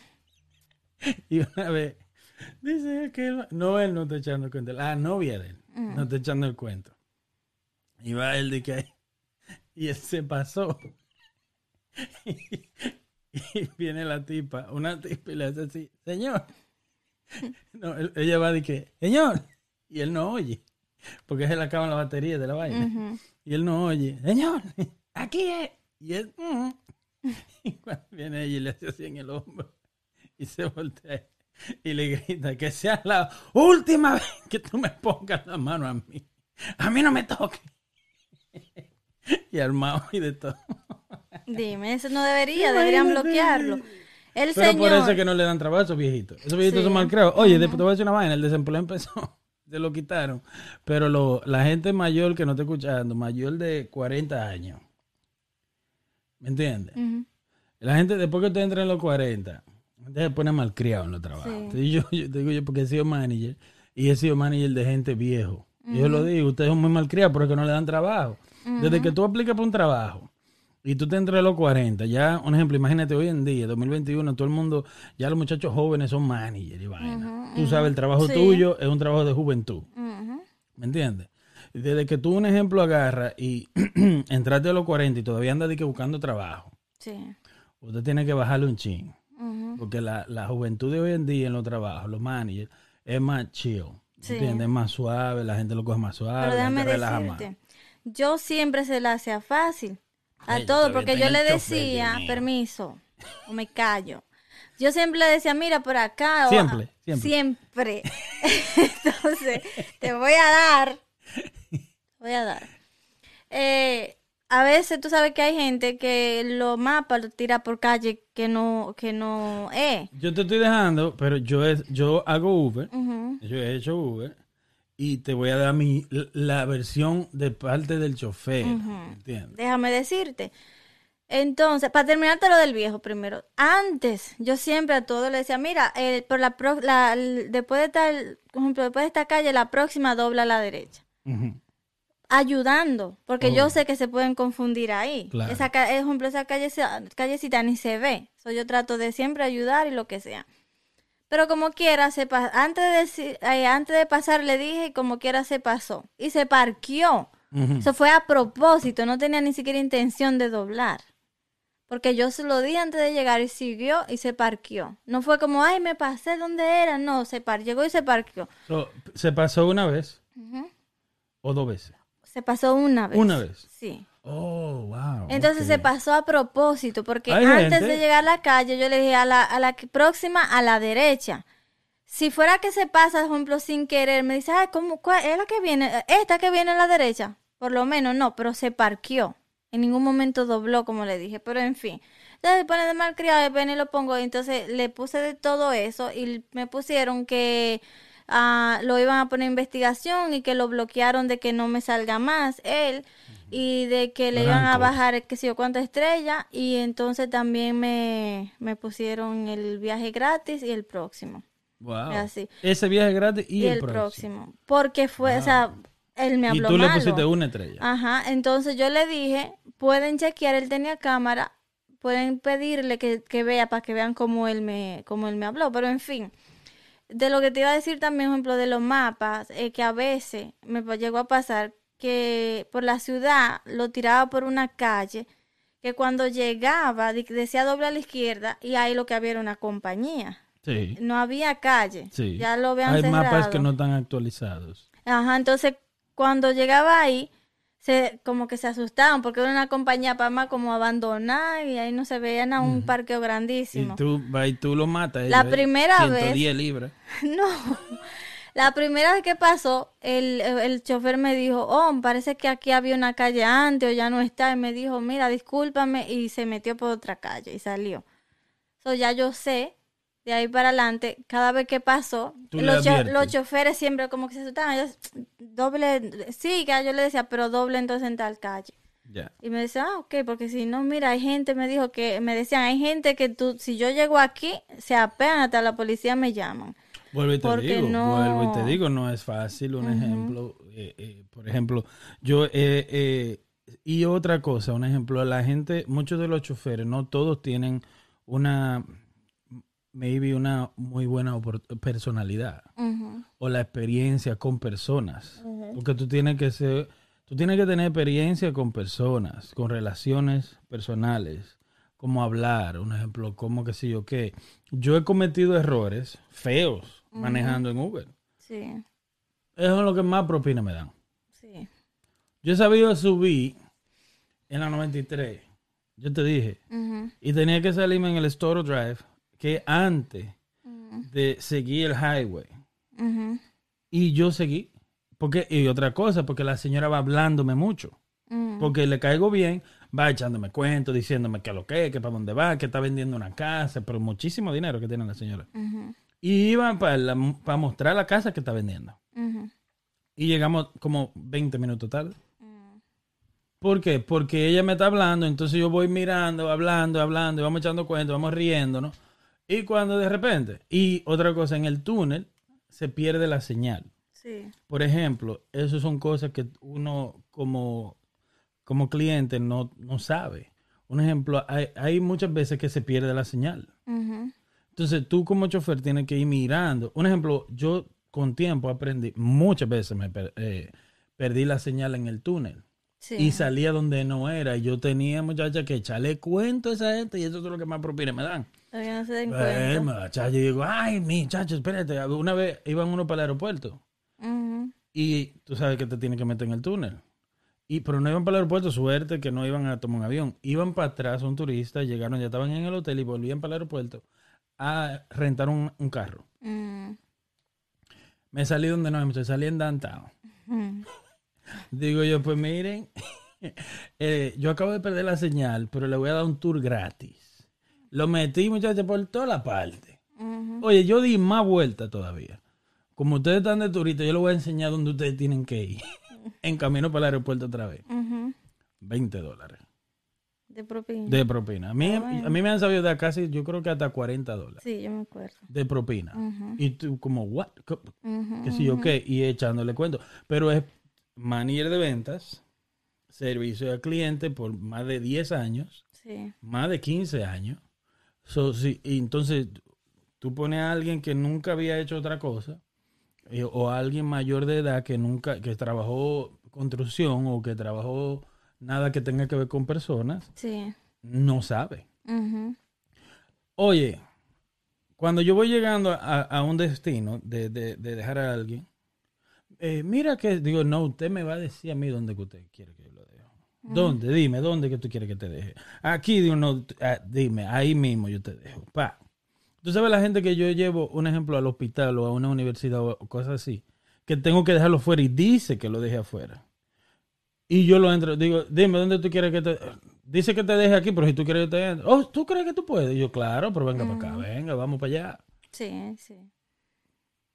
Y una vez dice que él, no, él no está echando el cuento. La novia de él no está echando el cuento. Y va él de que. Y él se pasó. Y, viene la tipa, una tipa y le hace así, señor. No, él- ella va de que, señor. Y él no oye. Porque se le acaban la batería de la vaina. Y él no oye, señor, aquí es. Y él, y cuando viene ella y le hace así en el hombro y se voltea y le grita que sea la última vez que tú me pongas la mano a mí. A mí no me toques. y armado y de todo. Dime, eso no debería, deberían bloquearlo. El Pero señor. por eso es que no le dan trabajo a esos viejitos. Esos viejitos Sí. son mal creados. Oye, después te voy a decir una vaina, el desempleo empezó. Se lo quitaron. Pero lo, la gente mayor que no está escuchando, mayor de 40 años. ¿Me entiendes? La gente, después que usted entra en los 40, usted se pone malcriado en los trabajos. Sí. Entonces, yo, digo yo porque he sido manager y he sido manager de gente viejo. Yo lo digo, ustedes son muy malcriados porque no le dan trabajo. Desde que tú aplicas para un trabajo y tú te entras a los 40, ya, un ejemplo, imagínate hoy en día, 2021, todo el mundo, ya los muchachos jóvenes son manager y vaina. Tú sabes, el trabajo Sí. tuyo es un trabajo de juventud. ¿Me entiendes? Desde que tú un ejemplo agarras y entraste a los 40 y todavía andas de que buscando trabajo, Sí. usted tiene que bajarle un chin. Porque la, la juventud de hoy en día en los trabajos, los managers, es más chill. Sí. ¿Entiendes? Es más suave, la gente lo coge más suave, Pero la gente relaja más. decirte, yo siempre se la hacía fácil. A todo, porque yo le decía, permiso, o me callo. Yo siempre le decía, mira por acá. o- Siempre, siempre. Siempre. Entonces, te voy a dar. Voy a dar. Eh, a veces tú sabes que hay gente que los mapas los tira por calle que no, que no es. Yo te estoy dejando, pero yo, es, yo hago Uber. Yo he hecho Uber. Y te voy a dar mi, la versión de parte del chofer. ¿Entiendes? Déjame decirte. Entonces, para terminarte lo del viejo primero. Antes, yo siempre a todos le decía, mira, eh, por la, pro- la- el- después de tal, por ejemplo, después de esta calle, la próxima dobla a la derecha. Ayudando, porque yo sé que se pueden confundir ahí. Claro. Esa, por ejemplo, esa calle, callecita ni se ve. So, yo trato de siempre ayudar y lo que sea. Pero como quiera, se antes, de eh, antes de pasar le dije y como quiera se pasó. Y se parqueó. Ujú. Eso fue a propósito, no tenía ni siquiera intención de doblar. Porque yo se lo di antes de llegar y siguió y se parqueó. No fue como, ay, me pasé donde era. No, se par llegó y se parqueó. So, ¿Se pasó una vez? ¿O dos veces? Se pasó una vez. Una vez. Sí. Oh, wow. Entonces se pasó a propósito, porque Hay antes gente- de llegar a la calle, yo le dije a la, a la próxima a la derecha. Si fuera que se pasa, por ejemplo, sin querer, me dice, ay, ¿cómo, cuál, ¿es la que viene? ¿Esta que viene a la derecha? Por lo menos no, pero se parqueó. En ningún momento dobló, como le dije, pero en fin. Entonces pone de mal criado, ven y lo pongo. Entonces le puse de todo eso y me pusieron que ah, lo iban a poner en investigación y que lo bloquearon de que no me salga más él y de que le iban a bajar qué sé yo cuántas estrellas y entonces también me, me pusieron el viaje gratis y el próximo. Wow. Así. Ese viaje gratis y, Y, el, el próximo. próximo. Porque fue, o sea, él me Y habló tú le pusiste una estrella. Ajá, entonces yo le dije, pueden chequear, él tenía cámara, pueden pedirle que, que vea para que vean cómo él me, cómo él me habló, pero en fin, de lo que te iba a decir también, ejemplo, de los mapas, eh, que a veces me llegó a pasar que por la ciudad lo tiraba por una calle, que cuando llegaba decía doble a la izquierda y ahí lo que había era una compañía. Sí. No había calle. Sí. Ya lo habían Hay cerrado. mapas que no están actualizados. Ajá, entonces cuando llegaba ahí, se, como que se asustaban porque era una compañía para más como abandonada y ahí no se veían a un parqueo Y grandísimo. tú, va y tú lo matas. La eh, primera 110 libras. No, la primera vez que pasó, el, el chofer me dijo, oh, parece que aquí había una calle antes o ya no está. Y me dijo, mira, discúlpame. Y se metió por otra calle y salió. So, ya yo sé, de ahí para adelante, cada vez que pasó, los, cho- los choferes siempre como que se asustaban. Ellos, doble, sí, que yo le decía, pero doble entonces en tal calle. Ya. Y me decía, ah, ok, porque si no, mira, hay gente, me dijo que, me decían, hay gente que tú, si yo llego aquí, se apean hasta la policía me llaman. Vuelvo y te Porque digo, no- vuelvo y te digo, no es fácil. Un ejemplo, eh, eh, por ejemplo, yo, eh, eh, y otra cosa, un ejemplo, la gente, muchos de los choferes, no todos tienen una, maybe una muy buena personalidad o la experiencia con personas. Porque tú tienes que ser, tú tienes que tener experiencia con personas, con relaciones personales, cómo hablar, un ejemplo, cómo qué sé yo qué. Yo he cometido errores feos manejando en Uber. Sí, Eso es lo que más propina me dan. sí. Yo he sabido subir en la 93, yo te dije, y tenía que salirme en el Store Drive, que antes de seguir el highway. Y yo seguí. Porque, y otra cosa, porque la señora va hablándome mucho. Porque le caigo bien, va echándome cuentos, diciéndome que lo que, es, que para dónde va, que está vendiendo una casa, pero muchísimo dinero que tiene la señora. Y iban para, para mostrar la casa que está vendiendo. Y llegamos como 20 minutos tarde. ¿Por qué? Porque ella me está hablando, entonces yo voy mirando, hablando, hablando, y vamos echando cuentos, vamos riéndonos. Y cuando de repente, y otra cosa, en el túnel se pierde la señal. Sí. Por ejemplo, eso son cosas que uno como, como cliente no, no sabe. Un ejemplo, hay, hay muchas veces que se pierde la señal. Ujú, Entonces tú como chofer tienes que ir mirando. Un ejemplo, yo con tiempo aprendí, muchas veces me per- eh, perdí la señal en el túnel. Sí. Y salía donde no era. Y yo tenía muchacha que echarle cuento a esa gente y eso es lo que más propina me dan. Todavía no se den Eh, cuenta. muchacha, yo digo, ay, muchacho, espérate. Una vez iban uno para el aeropuerto y tú sabes que te tienes que meter en el túnel. Y, pero no iban para el aeropuerto, suerte que no iban a tomar un avión. Iban para atrás, un turista, llegaron, ya estaban en el hotel y volvían para el aeropuerto a rentar un, un carro. Mm, Me salí donde no, me salí en downtown. mm. Digo yo, pues miren, eh, yo acabo de perder la señal, pero le voy a dar un tour gratis. Lo metí, muchachos, por toda la parte. Oye, yo di más vuelta todavía. Como ustedes están de turista, yo les voy a enseñar dónde ustedes tienen que ir. en camino para el aeropuerto otra vez. Ujú. 20 dólares De propina. de propina. A mí, Ah, bueno. a mí me han sabido dar casi, yo creo que hasta 40 dólares Sí, yo me acuerdo. de propina. Y tú como, what? Co- Ujú, que si yo qué, y echándole cuento. Pero es manier de ventas, servicio al cliente por más de 10 años, Sí. más de 15 años. So, sí, y entonces tú pones a alguien que nunca había hecho otra cosa, eh, o a alguien mayor de edad que nunca, que trabajó construcción o que trabajó nada que tenga que ver con personas, Sí. no sabe. Oye, cuando yo voy llegando a, a un destino de, de- de dejar a alguien, eh, mira que, digo, no, usted me va a decir a mí dónde que usted quiere que yo lo deje. ¿Dónde? Dime, ¿dónde que tú quieres que te deje? Aquí, digo, no, ah, dime, ahí mismo yo te dejo. Pa. Tú sabes la gente que yo llevo, un ejemplo, al hospital o a una universidad o cosas así, que tengo que dejarlo fuera y dice que lo deje afuera. Y yo lo entro, digo, dime, ¿dónde tú quieres que te...? Dice que te deje aquí, pero si tú quieres que te entre. Oh, ¿tú crees que tú puedes? Y yo, claro, pero venga para acá, venga, vamos para allá. Sí, sí.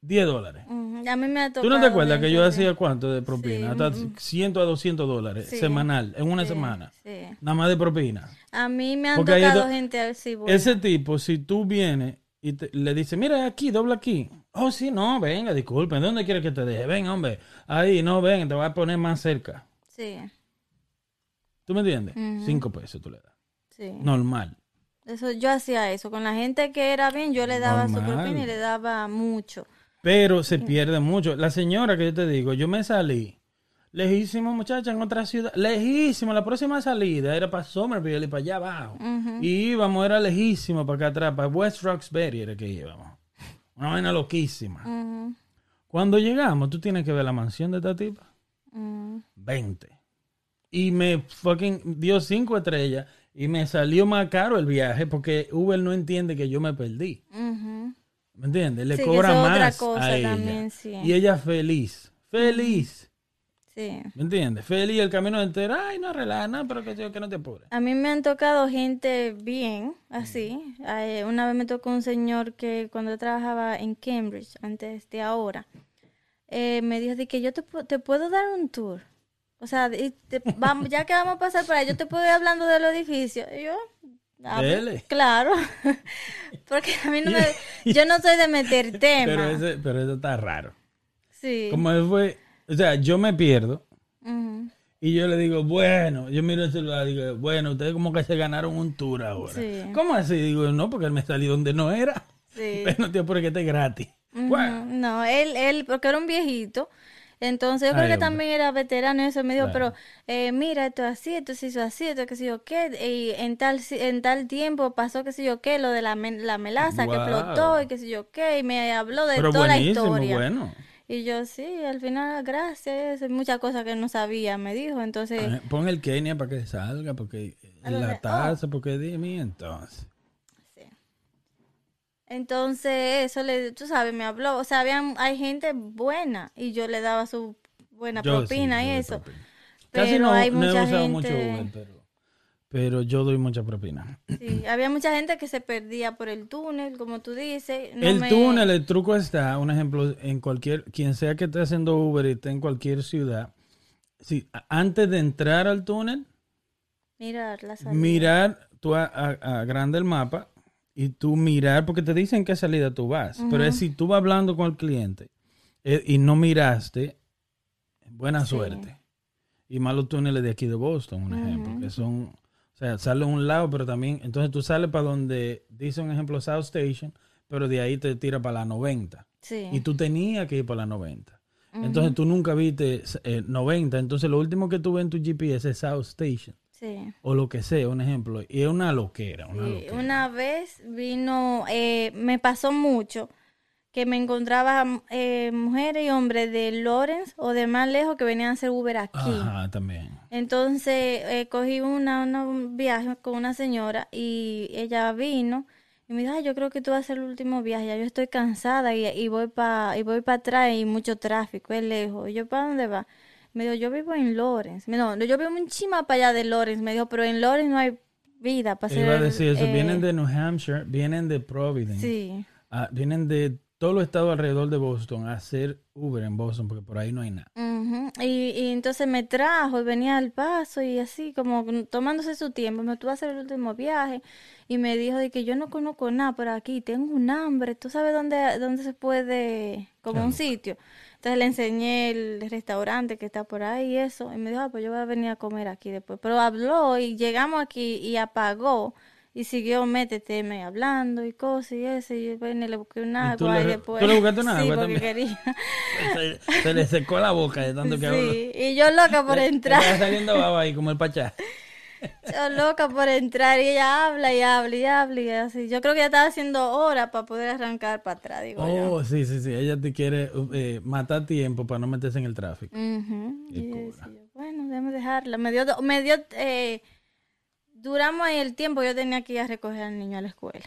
10 dólares. Ujú. A mí me ha tocado. ¿Tú no te acuerdas que yo hacía cuánto de propina? Sí, Hasta mm. 100 a 200 dólares Sí. semanal, en una Sí, semana. Sí. Nada más de propina. A mí me han Porque tocado do- gente así. buena. Ese tipo, si tú vienes y te- le dices, mira aquí, dobla aquí. Oh, sí, no, venga, disculpen, ¿dónde quieres que te deje? Ven, hombre, ahí, no, ven, te voy a poner más cerca. Sí, ¿Tú me entiendes? Cinco pesos tú le das. sí. Normal. Eso, yo hacía eso. Con la gente que era bien, yo le daba su Normal. propina y le daba mucho. Pero se pierde mucho. La señora que yo te digo, yo me salí. Lejísimo, muchacha, en otra ciudad. Lejísimo. La próxima salida era para Somerville y para allá abajo. Ujú. Y íbamos, era lejísimo para acá atrás. Para West Roxbury era que íbamos. Una vaina loquísima. Ujú, Cuando llegamos, tú tienes que ver la mansión de esta tipa. Ujú. 20. Y me fucking dio cinco estrellas. Y me salió más caro el viaje porque Uber no entiende que yo me perdí. ¿Me entiendes? Le Sí, cobra otra más cosa a ella. también, sí. Y ella feliz. Feliz. Sí. ¿Me entiendes? Feliz el camino entero. Ay, no relaja, no, pero que, yo- que no te apures. A mí me han tocado gente bien, así. Eh, una vez me tocó un señor que cuando trabajaba en Cambridge, antes de ahora, eh, me dijo de que yo te, pu- te puedo dar un tour. O sea, y te- vamos, ya que vamos a pasar por ahí, yo te puedo ir hablando del edificio. Y yo, ah, pues, claro. Porque a mí no me, yo no soy de meter tema. Pero, ese, pero eso está raro. sí. Como él fue, o sea, yo me pierdo y yo le digo, bueno, yo miro el celular y digo, bueno, ustedes como que se ganaron un tour ahora. Sí. ¿Cómo así? Digo, no, porque él me salió donde no era. Sí. Pero no te apures que esté gratis. No, él, él, porque era un viejito. Entonces yo creo Ay, que también era veterano y eso me dijo, Claro. pero eh, mira, esto así, esto se hizo así, esto que sé yo qué, y en tal, si- en tal tiempo pasó que sé yo qué, lo de la, la melaza que explotó y que sé yo qué, y me habló de pero toda la historia. bueno. Y yo sí, al final, gracias, muchas cosas que no sabía, me dijo, entonces, Eh, Pon el Kenia para que salga, porque la taza, porque dime entonces. Entonces, eso le, tú sabes, me habló, o sea, habían, hay gente buena y yo le daba su buena Yo propina y eso. propina. Pero Casi no, hay no he mucha usado gente, mucho Uber, pero, pero yo doy mucha propina. sí, había mucha gente que se perdía por el túnel, como tú dices. no el me- túnel, el truco está, un ejemplo, en cualquier, quien sea que esté haciendo Uber y esté en cualquier ciudad, si antes de entrar al túnel, Mirar la salida. mirar, tú a, a- agranda el mapa y tú mirar, porque te dicen qué salida tú vas, pero es si tú vas hablando con el cliente eh, y no miraste, buena Sí. suerte. Y más los túneles de aquí de Boston, un ejemplo, que son, o sea, sale a un lado, pero también, entonces tú sales para donde dice un ejemplo South Station, pero de ahí te tira para la 90. Sí. Y tú tenías que ir para la 90. Entonces tú nunca viste eh, 90, entonces lo último que tú ves en tu GPS es South Station sí. o lo que sea, un ejemplo. Y es una loquera, una Sí, loquera. Una vez vino, eh, me pasó mucho que me encontraba eh, mujeres y hombres de Lawrence o de más lejos que venían a hacer Uber aquí. Ajá, también. Entonces eh, cogí una, una- un viaje con una señora y ella vino y me dijo, "Ay, yo creo que tú vas a hacer el último viaje, ya yo estoy cansada y, y voy para y voy para atrás y mucho tráfico, es lejos. Y yo, ¿para dónde va? Me dijo, yo vivo en Lawrence. No, yo vivo un chima para allá de Lawrence. Me dijo, pero en Lawrence no hay vida para. Iba a decir eso, eh, vienen de New Hampshire, vienen de Providence, Sí, ah, vienen de todos los estados alrededor de Boston a hacer Uber en Boston, porque por ahí no hay nada. Y, y entonces me trajo y venía al paso y así como tomándose su tiempo. Me tuvo a hacer el último viaje y me dijo de que yo no conozco nada por aquí, tengo un hambre. ¿Tú sabes dónde, dónde se puede, como un sitio? Entonces le enseñé el restaurante que está por ahí y eso. Y me dijo, ah, pues yo voy a venir a comer aquí después. Pero habló y llegamos aquí y apagó. Y siguió, métete, me hablando y cosas y eso. Y yo bueno, le busqué un ¿Y tú agua y después. tú le buscaste un Sí, porque quería. Se, se le secó la boca de tanto que habló. Sí, y yo loca por le entrar. Estaba saliendo baba ahí como el pachá. Yo loca por entrar y ella habla y habla y habla y así. Yo creo que ella estaba haciendo hora para poder arrancar para atrás, digo yo. Oh, sí, sí, sí. Ella te quiere eh, matar tiempo para no meterse en el tráfico. Y yo decía, bueno, déjame dejarla. Me dio, me dio, eh, duramos ahí el tiempo, yo tenía que ir a recoger al niño a la escuela,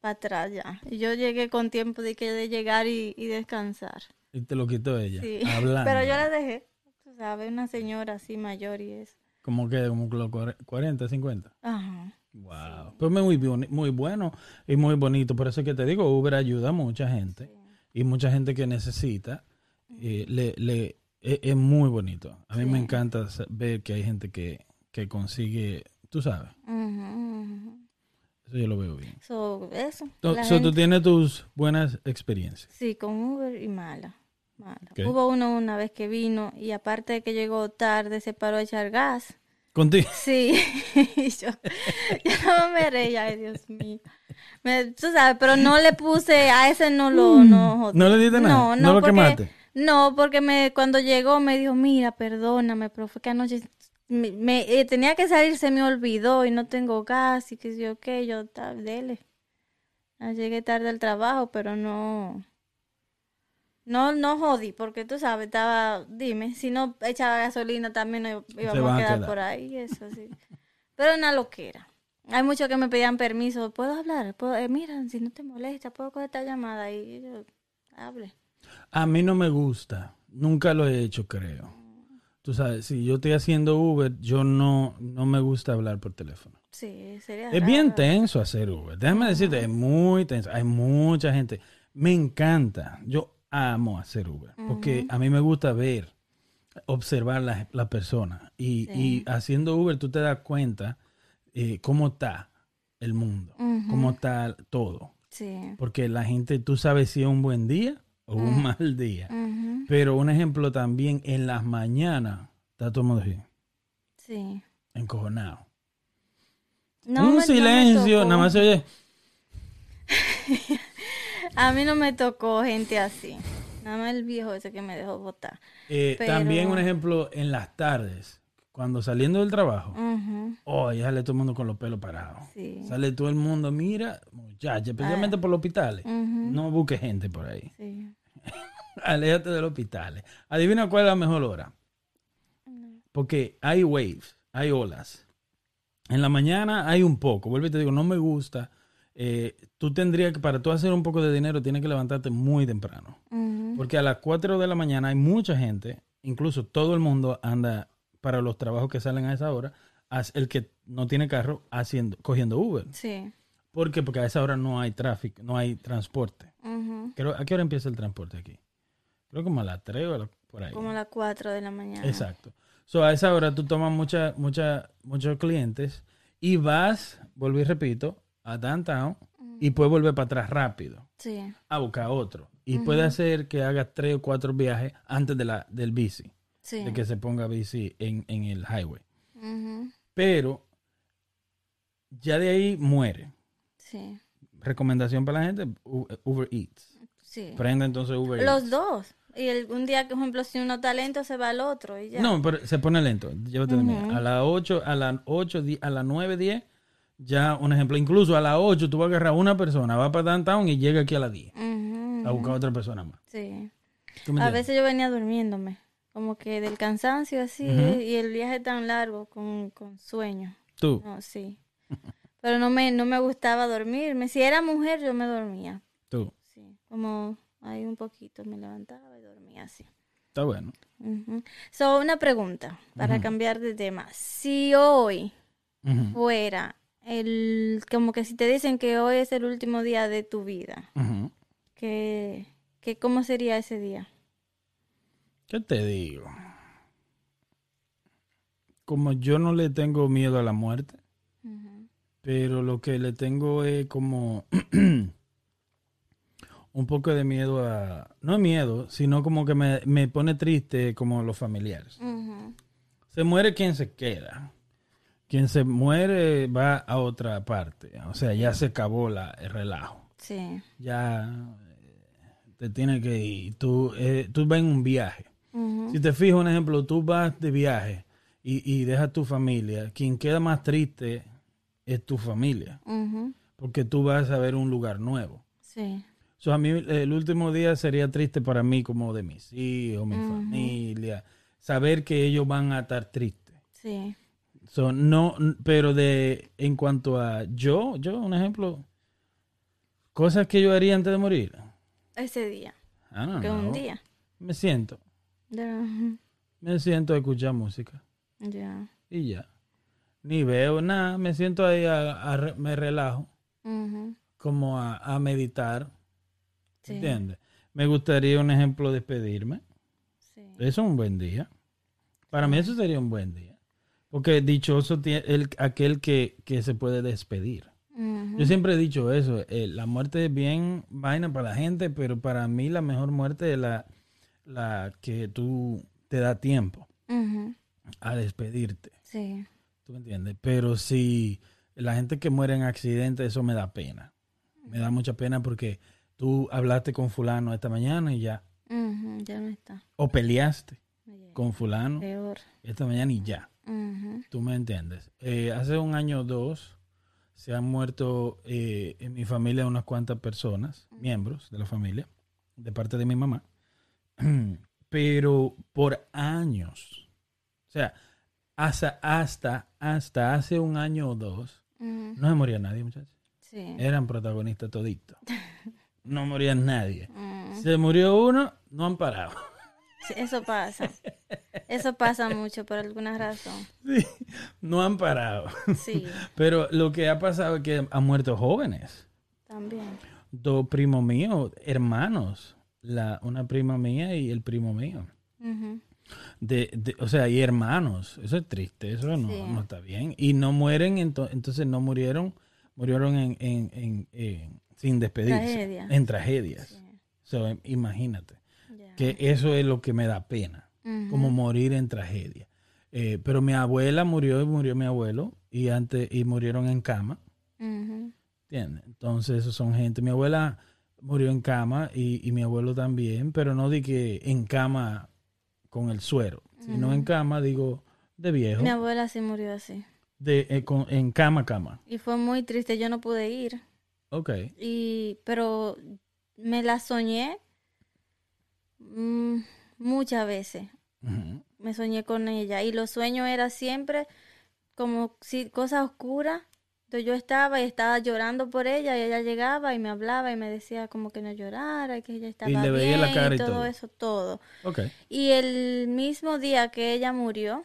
para atrás ya. Y yo llegué con tiempo de que de llegar y, y descansar. Y te lo quitó ella. Sí. Hablando. Pero yo la dejé, tú sabes, una señora así mayor y eso. Como que, como los cuare- 40, 50. Ajá. Wow. Pues muy, muy bueno y muy bonito. Por eso es que te digo, Uber ayuda a mucha gente. Y mucha gente que necesita. eh, le, le, es, es muy bonito. A mí me encanta ver que hay gente que, que consigue, tú sabes. Eso yo lo veo bien. So, eso. So, tú tienes tus buenas experiencias. Sí, con Uber y mala. Mala. Ok. Hubo uno una vez que vino y aparte de que llegó tarde, se paró a echar gas. Contigo. Sí, y yo, yo no me reía, ay Dios mío. Me- tú sabes, pero no le puse, a ese no lo, no, ¿No le diste nada? No, ¿No no, lo porque, quemaste? no, porque me, cuando llegó me dijo, mira, perdóname, pero fue que anoche me, me- eh, tenía que salir, se me olvidó y no tengo gas y que yo, qué, yo, ta- dele. Ah, Llegué tarde al trabajo, pero no, no, no jodí, porque tú sabes, estaba, dime, si no echaba gasolina también nos íbamos a a quedar, por ahí, eso sí. Pero una loquera. Hay muchos que me pedían permiso, ¿puedo hablar? ¿Puedo, eh, mira, si no te molesta, ¿puedo coger esta llamada? Y yo, hable. A mí no me gusta. Nunca lo he hecho, creo. Tú sabes, si yo estoy haciendo Uber, yo no, no me gusta hablar por teléfono. Sí, sería Es bien tenso hacer Uber. Déjame decirte, es muy tenso. Hay mucha gente. Me encanta. Yo amo hacer Uber. Porque a mí me gusta ver, observar la, la persona. Y, y haciendo Uber tú te das cuenta eh, cómo está el mundo. Cómo está todo. Sí. Porque la gente, tú sabes si es un buen día o un mal día. Pero un ejemplo también, en las mañanas, está todo el mundo así, Sí. encojonado. No un silencio, nada más se oye. A mí no me tocó gente así. Nada más el viejo ese que me dejó votar. Eh, Pero- También un ejemplo en las tardes, cuando saliendo del trabajo, oh, ya sale todo el mundo con los pelos parados. Sí. Sale todo el mundo, mira, muchacha, especialmente por los hospitales. No busque gente por ahí. Sí. Aléjate de los hospitales. Adivina cuál es la mejor hora. Porque hay waves, hay olas. En la mañana hay un poco. Vuelvo y te digo, no me gusta. Eh, tú tendrías que, para tú hacer un poco de dinero, tienes que levantarte muy temprano. Porque a las 4 de la mañana hay mucha gente, incluso todo el mundo anda para los trabajos que salen a esa hora, el que no tiene carro haciendo, cogiendo Uber. Sí. ¿Por qué? Porque a esa hora no hay tráfico, no hay transporte. Creo, ¿A qué hora empieza el transporte aquí? Creo como a las 3 o a la- por ahí. Como a las 4 de la mañana. Exacto. So, a esa hora tú tomas mucha, mucha, muchos clientes y vas, vuelvo y repito, a downtown y puedes volver para atrás rápido Sí. a buscar otro. Y puede hacer que hagas tres o cuatro viajes antes de la, del bici, Sí. de que se ponga bici en, en el highway. Pero ya de ahí muere. Sí. Recomendación para la gente, Uber Eats. Sí. Prenda entonces Uber Eats. Los dos. Y el- un día, por ejemplo, si uno está lento, se va al otro y ya. No, pero se pone lento. Llévate. A las 8, a las 8, di- a las 9, 10, ya un ejemplo. Incluso a las 8 tú vas a agarrar a una persona, va para downtown y llega aquí a las 10. Ujú, a buscar a otra persona más. Sí. ¿Tú me A veces yo venía durmiéndome, como que del cansancio así, y el viaje tan largo, con, con sueño. Tú. No, sí. Pero no me, no me gustaba dormirme. Si era mujer, yo me dormía. Tú. Sí. Como ahí un poquito me levantaba y dormía así. Está bueno. Ujú. So, una pregunta para cambiar de tema. Si hoy fuera el, como que si te dicen que hoy es el último día de tu vida, que, que ¿cómo sería ese día? ¿Qué te digo? Como yo no le tengo miedo a la muerte, pero lo que le tengo es como un poco de miedo a... No miedo, sino como que me, me pone triste como los familiares. Se muere quien se queda. Quien se muere va a otra parte. O sea, ya se acabó la, el relajo. Sí. Ya eh, te tiene que ir. Tú, eh, tú vas en un viaje. Si te fijas, un ejemplo, tú vas de viaje y, y dejas tu familia. Quien queda más triste es tu familia. Porque tú vas a ver un lugar nuevo. Sí. So, a mí el último día sería triste para mí como de mis hijos, mi familia. Saber que ellos van a estar tristes. Sí. So, no, pero de en cuanto a yo, yo, un ejemplo, cosas que yo haría antes de morir. Ese día. Don't Que un día. Me siento, me siento a escuchar música Ya. y ya. Ni veo nada, me siento ahí, a, me relajo, como a, a meditar, Sí. ¿entiendes? Me gustaría, un ejemplo, despedirme. Sí. Eso es un buen día. Para mí eso sería un buen día. Porque dichoso el, aquel que, que se puede despedir. Yo siempre he dicho eso, eh, la muerte es bien vaina para la gente, pero para mí la mejor muerte es la, la que tú te da tiempo a despedirte. Sí. ¿Tú me entiendes? Pero si la gente que muere en accidente, eso me da pena. Me da mucha pena porque tú hablaste con fulano esta mañana y ya. Ya no está. O peleaste con fulano Peor. esta mañana y ya. Ujú. ¿Tú me entiendes? Eh, hace un año o dos se han muerto eh, en mi familia unas cuantas personas, miembros de la familia, de parte de mi mamá. Pero por años, o sea, hasta, hasta, hasta hace un año o dos, no se moría nadie, muchachos. Sí. Eran protagonistas toditos. No moría nadie. Se murió uno, no han parado. Sí, Eso pasa. Eso pasa mucho por alguna razón. Sí, no han parado. Sí, Pero lo que ha pasado es que han muerto jóvenes. también. Dos primos míos, hermanos. La, una prima mía y el primo mío. De, de- o sea, y hermanos. Eso es triste, eso no, Sí. no está bien. Y no mueren, ento- entonces no murieron, murieron en, en- en- en- sin despedirse. Tragedia. En tragedias. Sí. So, im- imagínate. Que eso es lo que me da pena. Como morir en tragedia. Eh, pero mi abuela murió y murió mi abuelo. Y antes, y murieron en cama. Entonces, esos son gente. Mi abuela murió en cama y, y mi abuelo también, pero no di que en cama con el suero, sino en cama, digo, de viejo, Mi abuela sí murió así. de, eh, con- en cama, cama. Y fue muy triste, yo no pude ir. Ok. Y, pero me la soñé mm, muchas veces. Me soñé con ella. Y los sueños era siempre como si cosas oscuras. Entonces yo estaba y estaba llorando por ella y ella llegaba y me hablaba y me decía como que no llorara, que ella estaba le veía la bien cara y todo, todo. eso, todo. Y el mismo día que ella murió,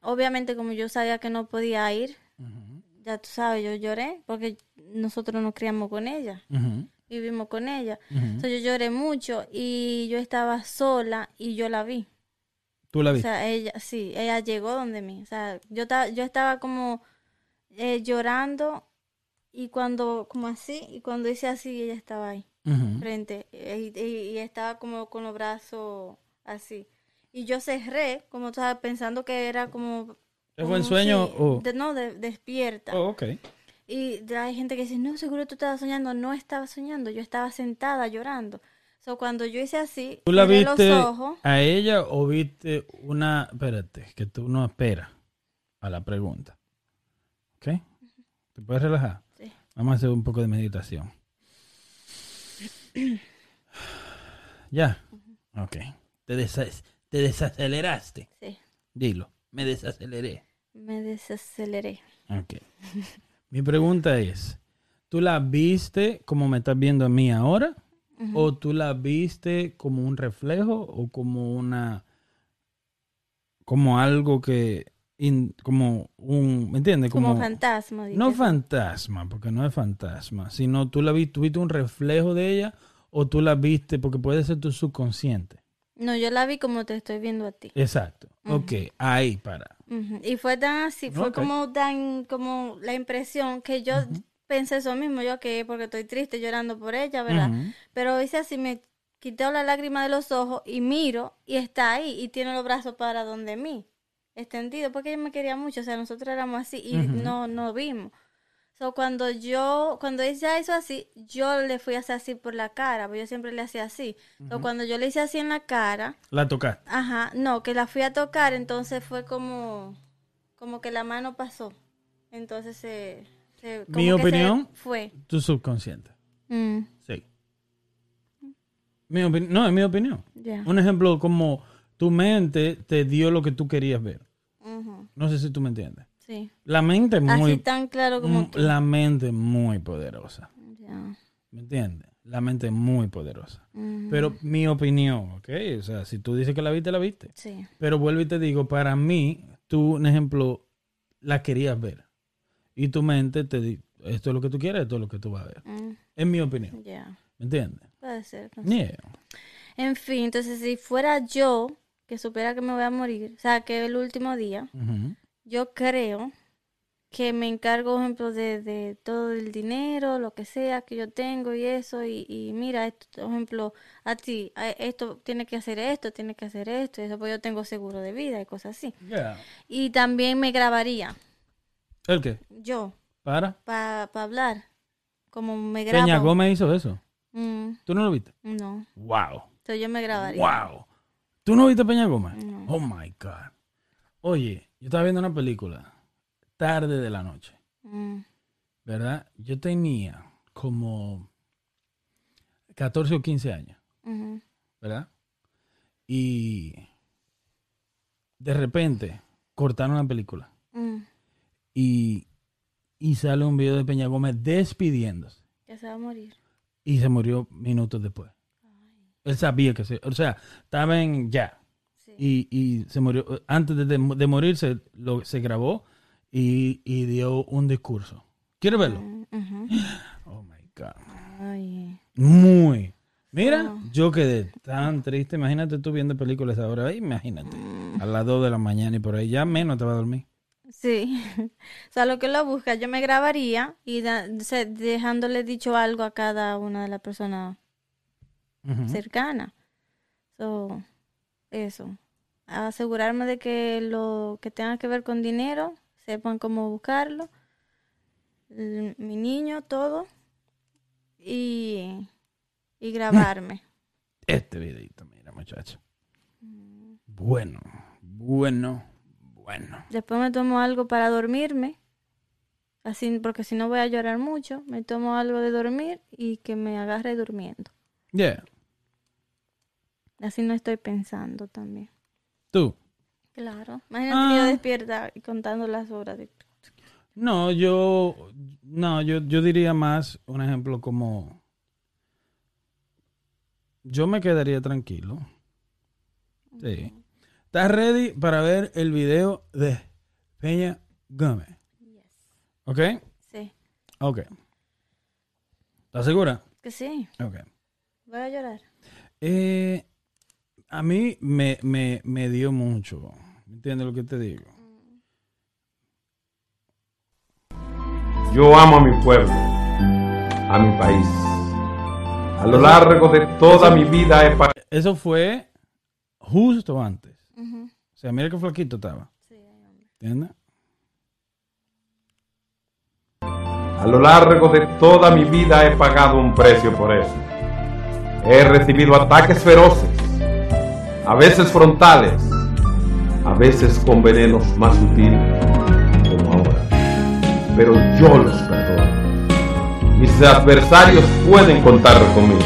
obviamente como yo sabía que no podía ir, ya tú sabes, yo lloré porque nosotros nos criamos con ella. Vivimos con ella. Ujú. Entonces yo lloré mucho y yo estaba sola y yo la vi. ¿Tú la O viste? sea, ella, sí, ella llegó donde mí. O sea, yo estaba, yo estaba como eh, llorando y cuando, como así, y cuando hice así, ella estaba ahí, frente, y, y- y estaba como con los brazos así. Y yo cerré, como estaba pensando que era como... ¿Fue como en sueño o...? de- no, de- despierta. Oh, ok. Y hay gente que dice, no, seguro tú estabas soñando. No estaba soñando, yo estaba sentada llorando. So, cuando yo hice así, ¿Tú la viste los ojos. a ella o viste una... Espérate, que tú no esperas a la pregunta. ¿Ok? ¿Te puedes relajar? Sí. Vamos a hacer un poco de meditación. Ya. Ok. Te, desa- te desaceleraste. Sí, Dilo. Me desaceleré. me desaceleré. Ok. Mi pregunta es, ¿tú la viste como me estás viendo a mí ahora? ¿O tú la viste como un reflejo o como una... como algo que... in- como un... ¿Me entiendes? Como, fantasma. No fantasma, porque no es fantasma, sino tú la viste, tú viste un reflejo de ella o tú la viste porque puede ser tu subconsciente. No, yo la vi como te estoy viendo a ti. Exacto. Ok, ahí para. Y fue tan así, fue como tan, como la impresión que yo pensé eso mismo, yo que porque estoy triste llorando por ella, ¿verdad? Pero hice así, me quité la lágrima de los ojos y miro y está ahí y tiene los brazos para donde mí, extendido, porque ella me quería mucho, o sea, nosotros éramos así y no, no vimos. So, cuando yo, cuando ella hizo así, yo le fui a hacer así por la cara, porque yo siempre le hacía así. So, cuando yo le hice así en la cara, La tocaste. Ajá, no, que la fui a tocar, entonces fue como, como que la mano pasó. Entonces se... se- como Mi que se opinión. Fue. Tu subconsciente. Mm, Sí. Mi no, es mi opinión. Un ejemplo como tu mente te dio lo que tú querías ver. No sé si tú me entiendes. Sí. La mente es muy... Así tan claro como mm, tú. La mente es muy poderosa. ¿Me entiendes? La mente es muy poderosa. Pero mi opinión, ¿ok? O sea, si tú dices que la viste, la viste. Sí. Pero vuelvo y te digo, para mí, tú, un ejemplo, la querías ver. Y tu mente te dice, esto es lo que tú quieres, esto es lo que tú vas a ver. Mm, Es mi opinión. Ya. ¿Me entiendes? Puede ser. no sé. Yeah. En fin, entonces si fuera yo que supiera que me voy a morir, o sea, que el último día. Yo creo que me encargo, por ejemplo, de, de todo el dinero, lo que sea que yo tengo y eso, y, y mira, esto, por ejemplo, a ti, a- esto tiene que hacer esto, tiene que hacer esto, y eso, pues yo tengo seguro de vida y cosas así. Yeah. Y también me grabaría, ¿El qué? yo, ¿Para? para hablar, como me grabo. Peña Gómez hizo eso. Mm, ¿Tú no lo viste? no, Wow. entonces yo me grabaría. Wow. ¿Tú no viste a Peña Gómez? No. Oh my God. Oye, yo estaba viendo una película tarde de la noche. Mm, ¿verdad? Yo tenía como 14 o 15 años, ¿verdad? Y de repente cortaron la película mm, y, y sale un video de Peña Gómez despidiéndose que se va a morir. y se murió minutos después. Él sabía que se, o sea, estaba en ya. Y, y se murió. Antes de, de morirse, lo, se grabó y, y dio un discurso. ¿Quieres verlo? Mm, ujú. Oh my God. Ay, Muy. Mira, Ah. yo quedé tan triste. Imagínate tú viendo películas ahora. Imagínate. A las 2 de la mañana y por ahí ya menos te va a dormir. Sí, o sea, lo que lo busca, yo me grabaría y dejándole dicho algo a cada una de las personas Ujú. cercanas. So, eso. Asegurarme de que lo que tenga que ver con dinero, sepan cómo buscarlo. Mi niño, todo. Y, y grabarme. Este videito, mira, muchacho. Bueno, bueno, bueno. Después me tomo algo para dormirme. Así, porque si no voy a llorar mucho, me tomo algo de dormir y que me agarre durmiendo. Yeah. Así no estoy pensando también. Tú. Claro. Imagínate yo Ah. despierta y contando las horas. De... No, yo. No, yo, yo diría más un ejemplo como. Yo me quedaría tranquilo. Sí. ¿Estás ready para ver el video de Peña Gómez? ¿Ok? Sí. Ok. ¿Estás segura? Que sí. Ok. Voy a llorar. Eh, a mí me, me, me dio mucho. ¿Entiendes lo que te digo? Yo amo a mi pueblo, a mi país. A lo largo de toda mi vida he pagado Eso fue justo antes. O sea, mira qué flaquito estaba. Sí. ¿Entiendes? A lo largo de toda mi vida he pagado un precio por eso. He recibido ataques feroces, a veces frontales, a veces con venenos más sutiles, como ahora. Pero yo los perdono. Mis adversarios pueden contar conmigo.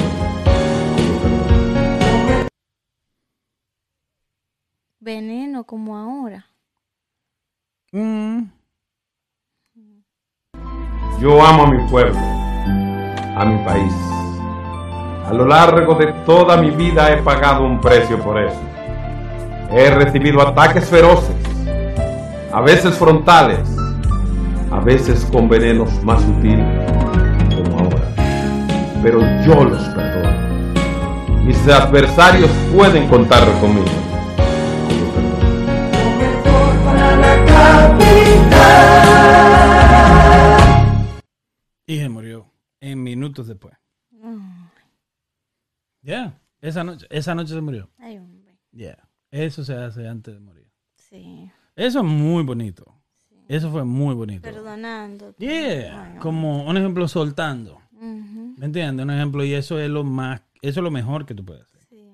Veneno como ahora. Mm. Yo amo a mi pueblo, a mi país. A lo largo de toda mi vida he pagado un precio por eso. He recibido ataques feroces, a veces frontales, a veces con venenos más sutiles, como ahora. Pero yo los perdono. Mis adversarios pueden contar conmigo. Y se murió en minutos después. Ya, esa noche, esa noche se murió. Ay, hombre. Ya, eso se hace antes de morir. Sí. Eso es muy bonito. Eso fue muy bonito. Perdonando. Yeah, como un ejemplo soltando. ¿Me entiendes? Un ejemplo y eso es lo más, eso es lo mejor que tú puedes hacer. Sí.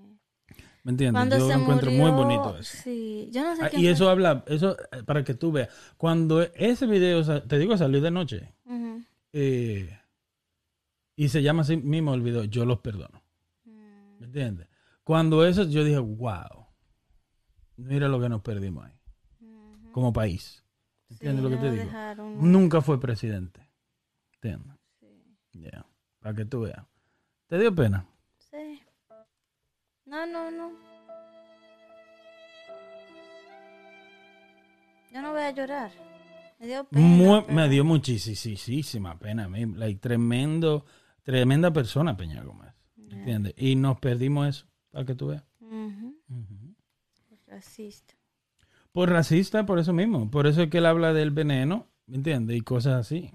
¿Me entiendes? Cuando Yo se lo encuentro murió, muy bonito eso. Sí. Yo no sé Ah, y fue. eso habla, eso eh, para que tú veas. Cuando ese video, te digo, salió de noche eh, y se llama así mismo el video, yo los perdono. ¿Me entiendes? Cuando eso, yo dije, wow, mira lo que nos perdimos ahí, como país. ¿Entiendes Sí, lo que te digo? dejaron- Nunca fue presidente. ¿Entiendes? Ya, para que tú veas. ¿Te dio pena? Sí. No, no, no. Yo no voy a llorar. Me dio pena. Me dio muchísima pena a mí. Like, tremendo, tremenda persona Peña Gómez. ¿Entiendes? Y nos perdimos eso, para que tú veas. Ujú. Racista. Por racista, por eso mismo. Por eso es que él habla del veneno, ¿me entiendes? Y cosas así.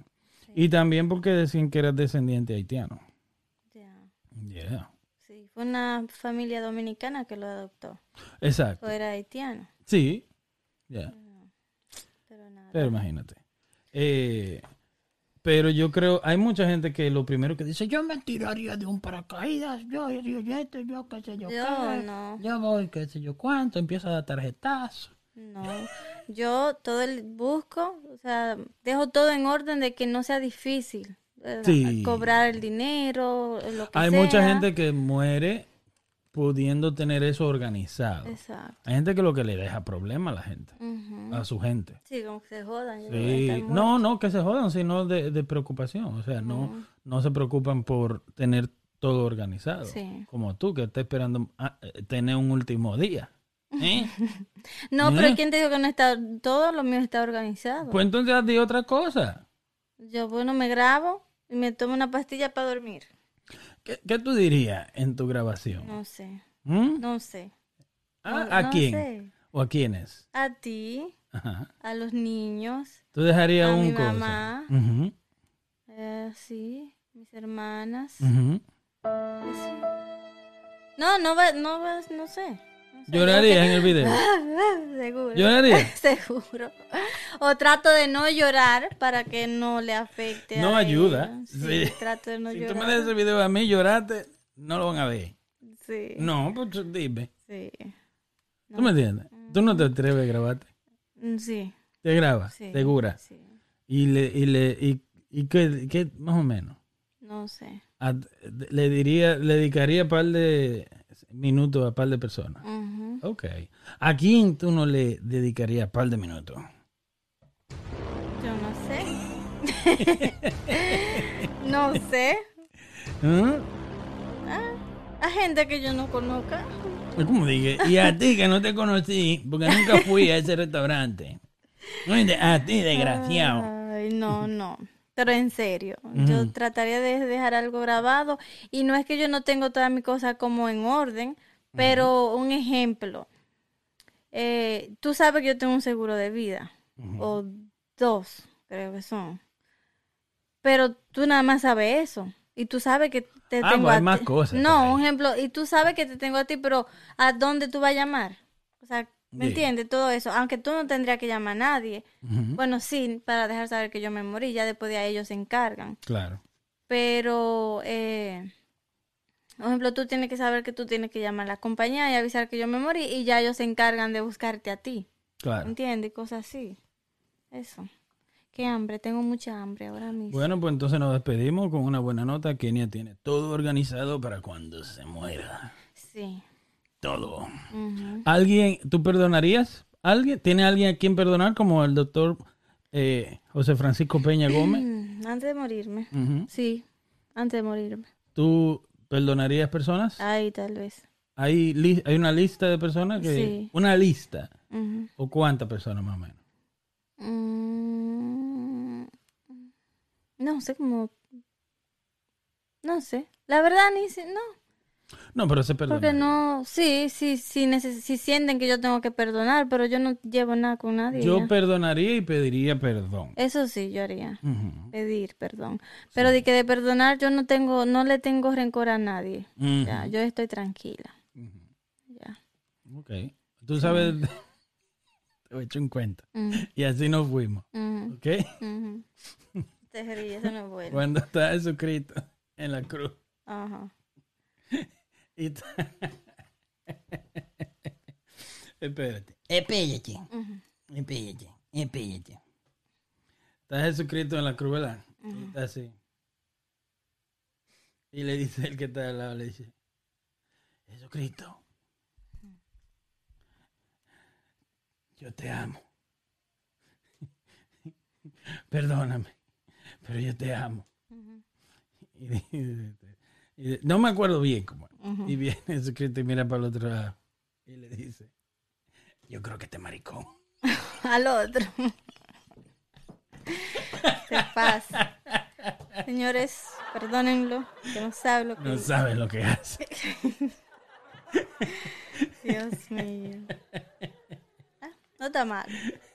Y también porque decían que era descendiente haitiano. Ya. Yeah. Sí, fue una familia dominicana que lo adoptó. Exacto. O era haitiano. Sí. Yeah. Pero nada. Pero imagínate. Eh, pero yo creo, hay mucha gente que lo primero que dice, yo me tiraría de un paracaídas, yo, yo, yo, esto, yo, qué sé yo, Yo qué, no. yo voy, qué sé yo cuánto, empiezo a dar tarjetazo. No, yo todo el busco, o sea, dejo todo en orden de que no sea difícil. eh, Sí. Cobrar el dinero, lo que Hay sea. mucha gente que muere pudiendo tener eso organizado. Exacto. Hay gente que lo que le deja problema a la gente, a su gente. Sí, como que se jodan. Sí, no, no, que se jodan, sino de, de preocupación. O sea, no, no se preocupan por tener todo organizado. Sí. Como tú, que estás esperando ah, eh, tener un último día. ¿Eh? No, pero ¿Eh? ¿quién te dijo que no está? Todo lo mío está organizado. pues entonces haz de otra cosa. Yo, bueno, me grabo y me tomo una pastilla para dormir. ¿Qué, qué tú dirías en tu grabación? No sé, ¿Mm? no sé. ¿Ah, no- ¿A no quién? sé. ¿O a quiénes? A ti, Ajá. a los niños, Tú dejarías A un mi cosa. mamá. Eh, sí, mis hermanas. Así. No, no va, no va, no sé. No ¿Llorarías en el video? Seguro. ¿Llorarías? Seguro. O trato de no llorar para que no le afecte. No a ayuda. ella. Sí, Sí. trato de no si tú llorar. me das ese video a mí, lloraste, no lo van a ver. Sí. No, pues tú dime. Sí. ¿Tú me entiendes? Tú no te atreves a grabarte. Mm, Sí. Te grabas, sí, segura. Sí. Y le, y le, y, y qué, qué, más o menos. No sé. A- le diría, le dedicaría un par de minutos a par de personas. Ujú. Ok. ¿A quién tú no le dedicarías par de minutos? Yo no sé. no sé. ¿Ah? A gente que yo no conozca. Es como dije, y a ti que no te conocí, porque nunca fui a ese restaurante. A ti, desgraciado. Ay, no, no. Pero en serio, yo trataría de dejar algo grabado. Y no es que yo no tengo todas mis cosas como en orden, pero un ejemplo. Eh, tú sabes que yo tengo un seguro de vida, o dos, creo que son. Pero tú nada más sabes eso. Y tú sabes que te Ah, tengo pues hay a más ti. cosas No, un ejemplo, y tú sabes que te tengo a ti, pero ¿a dónde tú vas a llamar? O sea, ¿me Sí. entiendes? Todo eso. Aunque tú no tendrías que llamar a nadie. Bueno, sí, para dejar saber que yo me morí, ya después de ahí ellos se encargan. Claro. Pero, eh, por ejemplo, tú tienes que saber que tú tienes que llamar a la compañía y avisar que yo me morí y ya ellos se encargan de buscarte a ti. Claro. ¿Entiendes? Cosas así. Eso. Qué hambre, tengo mucha hambre ahora mismo. Bueno, pues entonces nos despedimos con una buena nota. Kenia tiene todo organizado para cuando se muera. Sí. Todo. ¿Alguien, tú perdonarías? ¿Alguien? ¿Tiene alguien a quien perdonar como el doctor eh, José Francisco Peña Gómez? Antes de morirme. Sí, antes de morirme. ¿Tú perdonarías personas? Ahí tal vez. ¿Hay, li- ¿Hay una lista de personas que... Sí. Una lista. ¿O cuántas personas más o menos? Mm, No sé cómo. No sé. La verdad ni si- no. No, pero se perdona. Porque no. Sí, sí, sí, sí sienten que yo tengo que perdonar, pero yo no llevo nada con nadie. Yo ya. perdonaría y pediría perdón. Eso sí, yo haría. Pedir perdón. Pero de que de perdonar yo no tengo, no le tengo rencor a nadie. Ya, yo estoy tranquila. Ya. Ok. Tú sabes... Te a echar un cuento. Y así nos fuimos. ¿Ok? Te ríes, eso no es bueno. Cuando está Jesucristo en la cruz. Ajá. Y Espérate. Espérate. Espérate. Espérate. Está Jesucristo en la cruz, ¿verdad? Y está así. Y le dice el que está al lado, le dice, Jesucristo, yo te amo. Perdóname, pero yo te amo. Y dice- y no me acuerdo bien cómo. Y viene Jesucristo y mira para el otro lado. Y le dice, yo creo que este maricón. Al otro. Se pasa. Señores, perdónenlo, que no sabe lo que No sabe lo que hace. Dios mío. Ah, no está mal.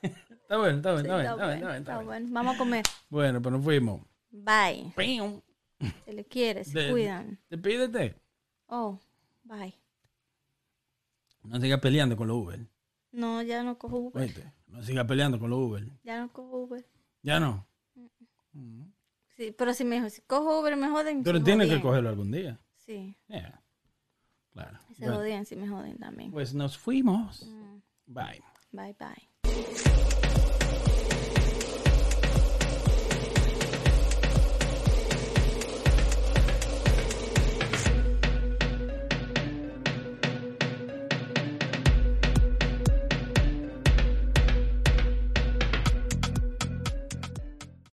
Está bueno, está bueno, está está bien, está bueno, bien, está está bien. bueno. Vamos a comer. Bueno, pues nos fuimos. Bye. Pium. Se le quiere, se De- cuidan. Despídete. Oh, bye. No sigas peleando con los Uber. No, ya no cojo Uber. Oíste, no sigas peleando con los Uber. Ya no cojo Uber. Ya no. Sí, pero si me si cojo Uber me joden. Pero se tienes que cogerlo algún día. Sí, Yeah. Claro. se Bueno, jodían si me joden también. pues nos fuimos. Bye. Bye bye.